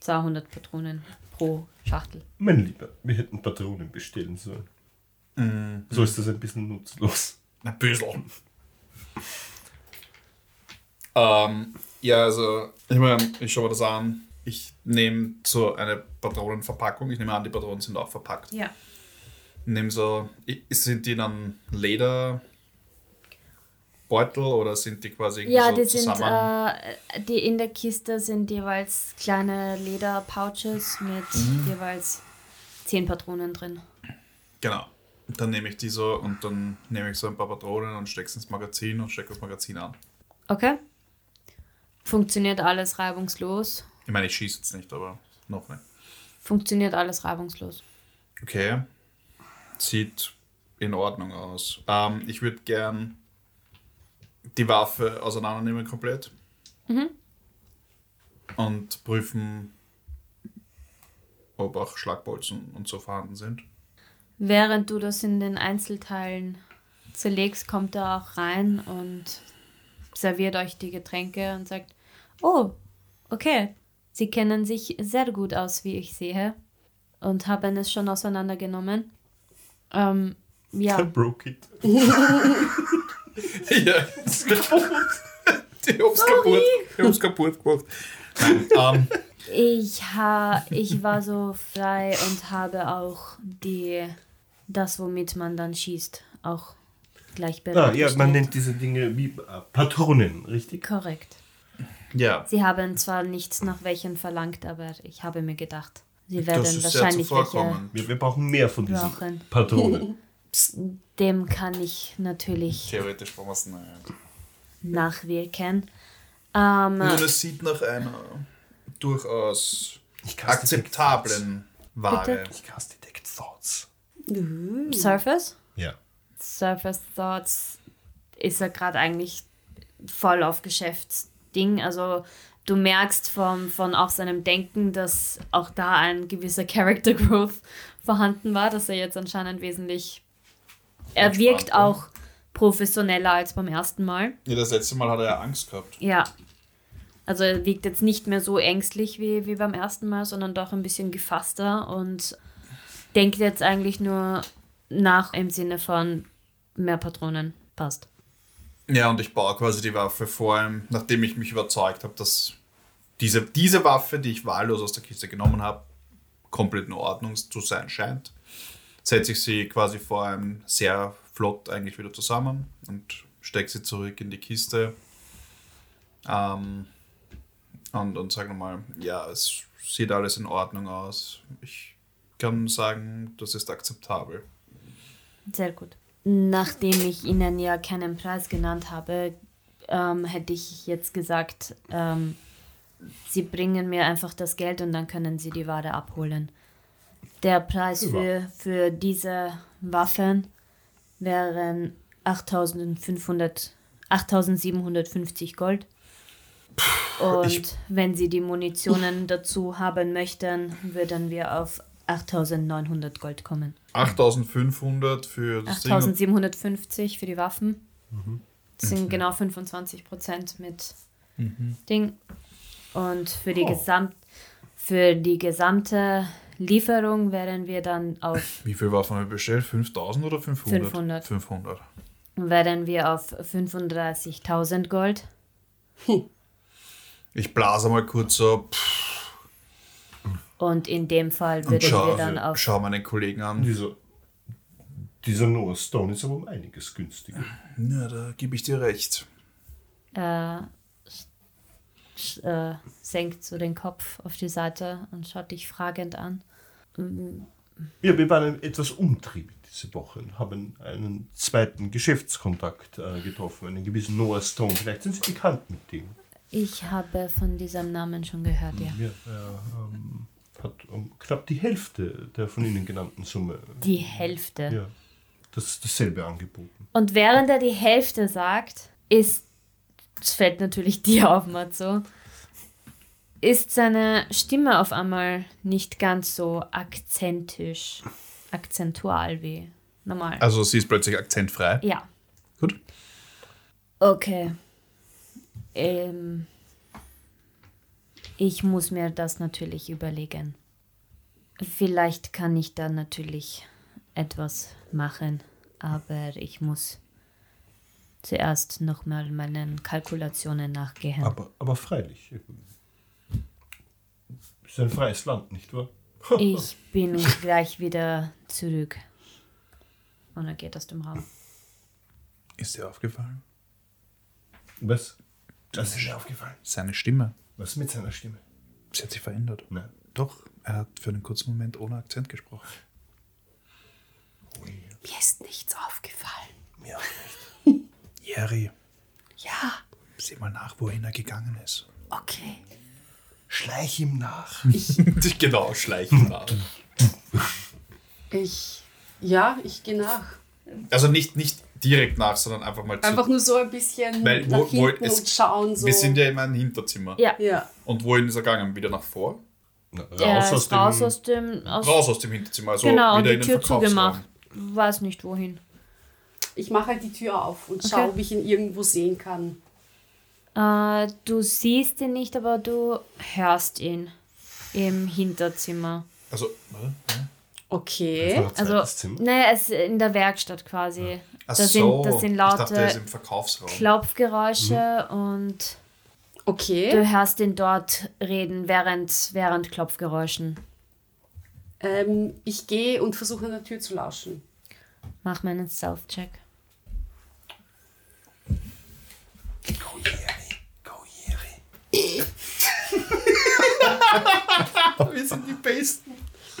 S1: 200 Patronen pro Schachtel.
S2: Mein Lieber, wir hätten Patronen bestellen sollen. So ist das ein bisschen nutzlos.
S4: Ein Büsel. ähm, ja, also, ich meine, ich schaue mir das an. Ich nehme so eine Patronenverpackung. Ich nehme an, die Patronen sind auch verpackt.
S1: Ja.
S4: Nehme so, sind die dann Lederbeutel oder sind die quasi irgendwie
S1: Ja,
S4: so
S1: die sind
S4: zusammen?
S1: äh, die in der Kiste sind jeweils kleine Lederpouches mit jeweils zehn Patronen drin.
S4: Genau. Dann nehme ich die so und dann nehme ich so ein paar Patronen und stecke es ins Magazin und stecke das Magazin an.
S1: Okay. Funktioniert alles reibungslos.
S4: Ich meine, ich schieße jetzt nicht, aber noch nicht.
S1: Funktioniert alles reibungslos.
S4: Okay. Sieht in Ordnung aus. Ähm, ich würde gern die Waffe auseinandernehmen komplett. Und prüfen, ob auch Schlagbolzen und so vorhanden sind.
S1: Während du das in den Einzelteilen zerlegst, kommt er auch rein und serviert euch die Getränke und sagt, oh, okay, Sie kennen sich sehr gut aus, wie ich sehe, und haben es schon auseinandergenommen. Ähm, ja,
S2: broke it.
S4: ja, ist kaputt. Die haben's kaputt. Die haben's kaputt gemacht. Nein, ähm,
S1: ich, ha, ich war so frei und habe auch die, das, womit man dann schießt, auch gleich
S2: Ah, ja, man nennt diese Dinge wie äh, Patronen, richtig?
S1: Korrekt.
S4: ja,
S1: Sie haben zwar nichts nach welchen verlangt, aber ich habe mir gedacht, sie werden
S4: das ist sehr
S1: wahrscheinlich welche.
S2: Wir, wir brauchen mehr von diesen
S1: Brauchen.
S2: Patronen.
S1: Dem kann ich natürlich
S4: Theoretisch brauchen wir es nicht.
S1: nachwirken. Ähm,
S4: Nun, es sieht nach einer durchaus akzeptablen Ware.
S1: Bitte?
S2: Ich cast Detect Thoughts.
S1: Surface?
S2: Ja.
S1: Surface Thoughts ist er gerade eigentlich voll auf Geschäftsding. Also du merkst vom, von auch seinem Denken, dass auch da ein gewisser Character Growth vorhanden war, dass er jetzt anscheinend wesentlich. Er wirkt auch professioneller als beim ersten Mal.
S4: Ja, das letzte Mal hat er ja Angst gehabt.
S1: Ja. Also er wirkt jetzt nicht mehr so ängstlich wie, wie beim ersten Mal, sondern doch ein bisschen gefasster und denkt jetzt eigentlich nur nach im Sinne von mehr Patronen. Passt.
S4: Ja, und ich baue quasi die Waffe vor allem, nachdem ich mich überzeugt habe, dass diese, diese Waffe, die ich wahllos aus der Kiste genommen habe, komplett in Ordnung zu sein scheint. Setze ich sie quasi vor allem sehr flott eigentlich wieder zusammen und stecke sie zurück in die Kiste. Ähm, und, und sage nochmal, ja, es sieht alles in Ordnung aus. Ich kann sagen, das ist akzeptabel.
S1: Sehr gut. Nachdem ich Ihnen ja keinen Preis genannt habe, ähm, hätte ich jetzt gesagt, ähm, Sie bringen mir einfach das Geld und dann können Sie die Ware abholen. Der Preis für, für diese Waffen wären 8500, 8750 Gold. Und
S4: ich-
S1: wenn Sie die Munitionen dazu haben möchten, würden wir auf 8900 Gold kommen.
S4: 8500 für das Ding. und-
S1: 8750 für die Waffen. Das sind genau 25 Prozent mit Ding. Und für die,
S2: Oh.
S1: Gesamt, für die gesamte Lieferung wären wir dann auf,
S4: Wie viel Waffen haben wir bestellt? 5000 oder 500?
S1: 500.
S4: 500.
S1: wären wir auf 35.000 Gold.
S4: Ich blase mal kurz so pff,
S1: Und in dem Fall würden wir
S4: schau,
S1: dann auf
S4: schau meinen Kollegen an.
S2: Dieser, dieser Noah Stone ist aber um einiges günstiger.
S4: Ja, da gebe ich dir recht.
S1: äh, äh, senkt so den Kopf auf die Seite und schaut dich fragend an.
S2: Ja, wir waren etwas umtriebig diese Woche und haben einen zweiten Geschäftskontakt äh, getroffen, einen gewissen Noah Stone. Vielleicht sind Sie bekannt mit dem.
S1: Ich habe von diesem Namen schon gehört, ja.
S2: Ja, er ähm, hat um knapp die Hälfte der von Ihnen genannten Summe.
S1: Die Hälfte.
S2: Ja, das, dasselbe angeboten.
S1: Und während er die Hälfte sagt, ist, es fällt natürlich dir auf, Matzo, ist seine Stimme auf einmal nicht ganz so akzentisch, akzentual wie normal.
S4: Also sie ist plötzlich akzentfrei.
S1: Ja,
S4: Gut.
S1: okay. Ähm, ich muss mir das natürlich überlegen. Vielleicht kann ich da natürlich etwas machen, aber ich muss zuerst nochmal meinen Kalkulationen nachgehen.
S2: Aber, aber freilich. Ist ein freies Land, nicht wahr?
S1: Ich bin gleich wieder zurück. Und er geht aus dem Raum.
S4: Ist dir aufgefallen?
S2: Was? Das ist mir aufgefallen.
S4: Seine Stimme.
S2: Was mit seiner Stimme?
S4: Sie hat sich verändert.
S2: Nein.
S4: Doch, er hat für einen kurzen Moment ohne Akzent gesprochen.
S3: Mir ist nichts aufgefallen.
S2: Mir auch nicht.
S4: Jerry,
S3: Ja,
S4: sieh mal nach, wohin er gegangen ist.
S3: okay.
S2: Schleich ihm nach.
S4: genau, schleichen nach.
S3: Ich, ja, ich gehe nach.
S4: Also nicht, nicht direkt nach, sondern einfach mal zu.
S3: Einfach nur so ein bisschen
S4: Weil,
S3: nach
S4: wo- wo-
S3: hinten
S4: es-
S3: und schauen. So.
S4: Wir sind ja in meinem Hinterzimmer.
S1: Ja,
S3: ja.
S4: Und wohin ist er gegangen? Wieder nach vor?
S2: Na, Raus aus dem.
S1: raus aus dem. Aus,
S4: Raus aus dem Hinterzimmer, also
S1: genau, und
S4: wieder
S1: die
S4: in den
S1: Tür zugemacht. Weiß nicht wohin.
S3: Ich mache halt die Tür auf und
S1: Okay.
S3: schaue, ob ich ihn irgendwo sehen kann.
S1: Äh, du siehst ihn nicht, aber du hörst ihn im Hinterzimmer.
S4: Also, warte, warte.
S3: Okay.
S1: Also, naja, es ist in der Werkstatt quasi.
S4: Ach
S1: da,
S4: so,
S1: sind, das sind
S4: ich dachte, ist
S1: laute
S4: im Verkaufsraum.
S1: Klopfgeräusche und
S3: Okay.
S1: du hörst ihn dort reden während, während Klopfgeräuschen.
S3: Ähm, ich gehe und versuche an der Tür zu lauschen.
S1: Mach mal einen Self-Check.
S2: Go Jerry, go Jerry.
S4: Wir sind die Besten.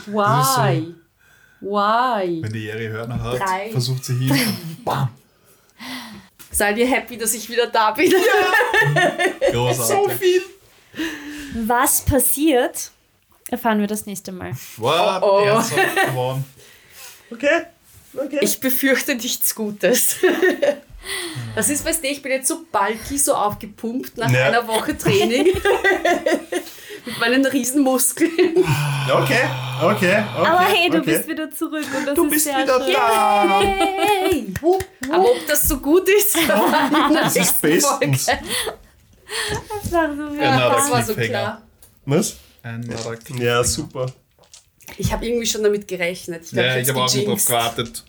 S3: Why? Why?
S4: Wenn die Jerry Hörner hat,
S3: Drei.
S4: versucht sie hin und bam.
S3: Seid ihr happy, dass ich wieder da bin?
S4: Großartig.
S3: viel.
S1: Was passiert, erfahren wir das nächste Mal.
S4: What?
S3: Oh, oh.
S2: Okay, okay.
S3: Ich befürchte nichts Gutes. Das ist, weißt du, ich bin jetzt so bulky, so aufgepumpt nach
S2: Ja.
S3: einer Woche Training. Mit meinen Riesenmuskeln.
S2: okay, okay, okay.
S1: Aber hey, du
S2: okay.
S1: bist wieder zurück und das
S2: Du
S1: ist
S2: bist
S1: sehr
S2: wieder
S1: schön.
S2: da.
S1: Hey.
S3: Aber ob das so gut ist,
S2: Das ist
S3: Folge.
S2: bestens.
S1: Das war so
S4: Ja,
S3: Das war so klar.
S2: Was? Ja, super.
S3: Ich habe irgendwie schon damit gerechnet. Ich, glaub,
S4: Ja, ich habe auch schon drauf gewartet,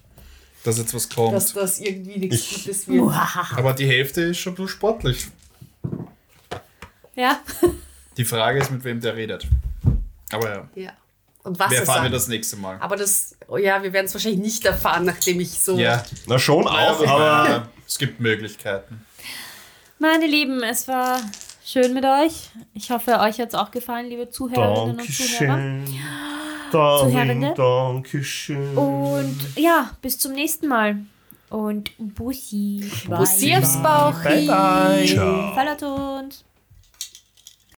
S4: dass jetzt was kommt.
S3: dass das irgendwie nichts
S2: Ich-
S3: Gutes wird.
S4: Aber die Hälfte ist schon bisschen sportlich.
S1: Ja.
S4: Die Frage ist, mit wem der redet. Aber ja,
S3: Ja. Und was
S4: wir
S3: er
S4: erfahren wir das nächste Mal.
S3: Aber das, oh ja, wir werden es wahrscheinlich nicht erfahren, nachdem ich so.
S4: Ja,
S2: Na schon auch,
S4: aber
S2: aber
S4: es gibt Möglichkeiten.
S1: Meine Lieben, es war schön mit euch. Ich hoffe, euch hat es auch gefallen, liebe Zuhörerinnen und Zuhörer.
S2: Darling. Dankeschön.
S1: Und ja, bis zum nächsten Mal. Und Bussi.
S3: Bussi aufs Bauch.
S2: Bye, bye.
S1: Ciao.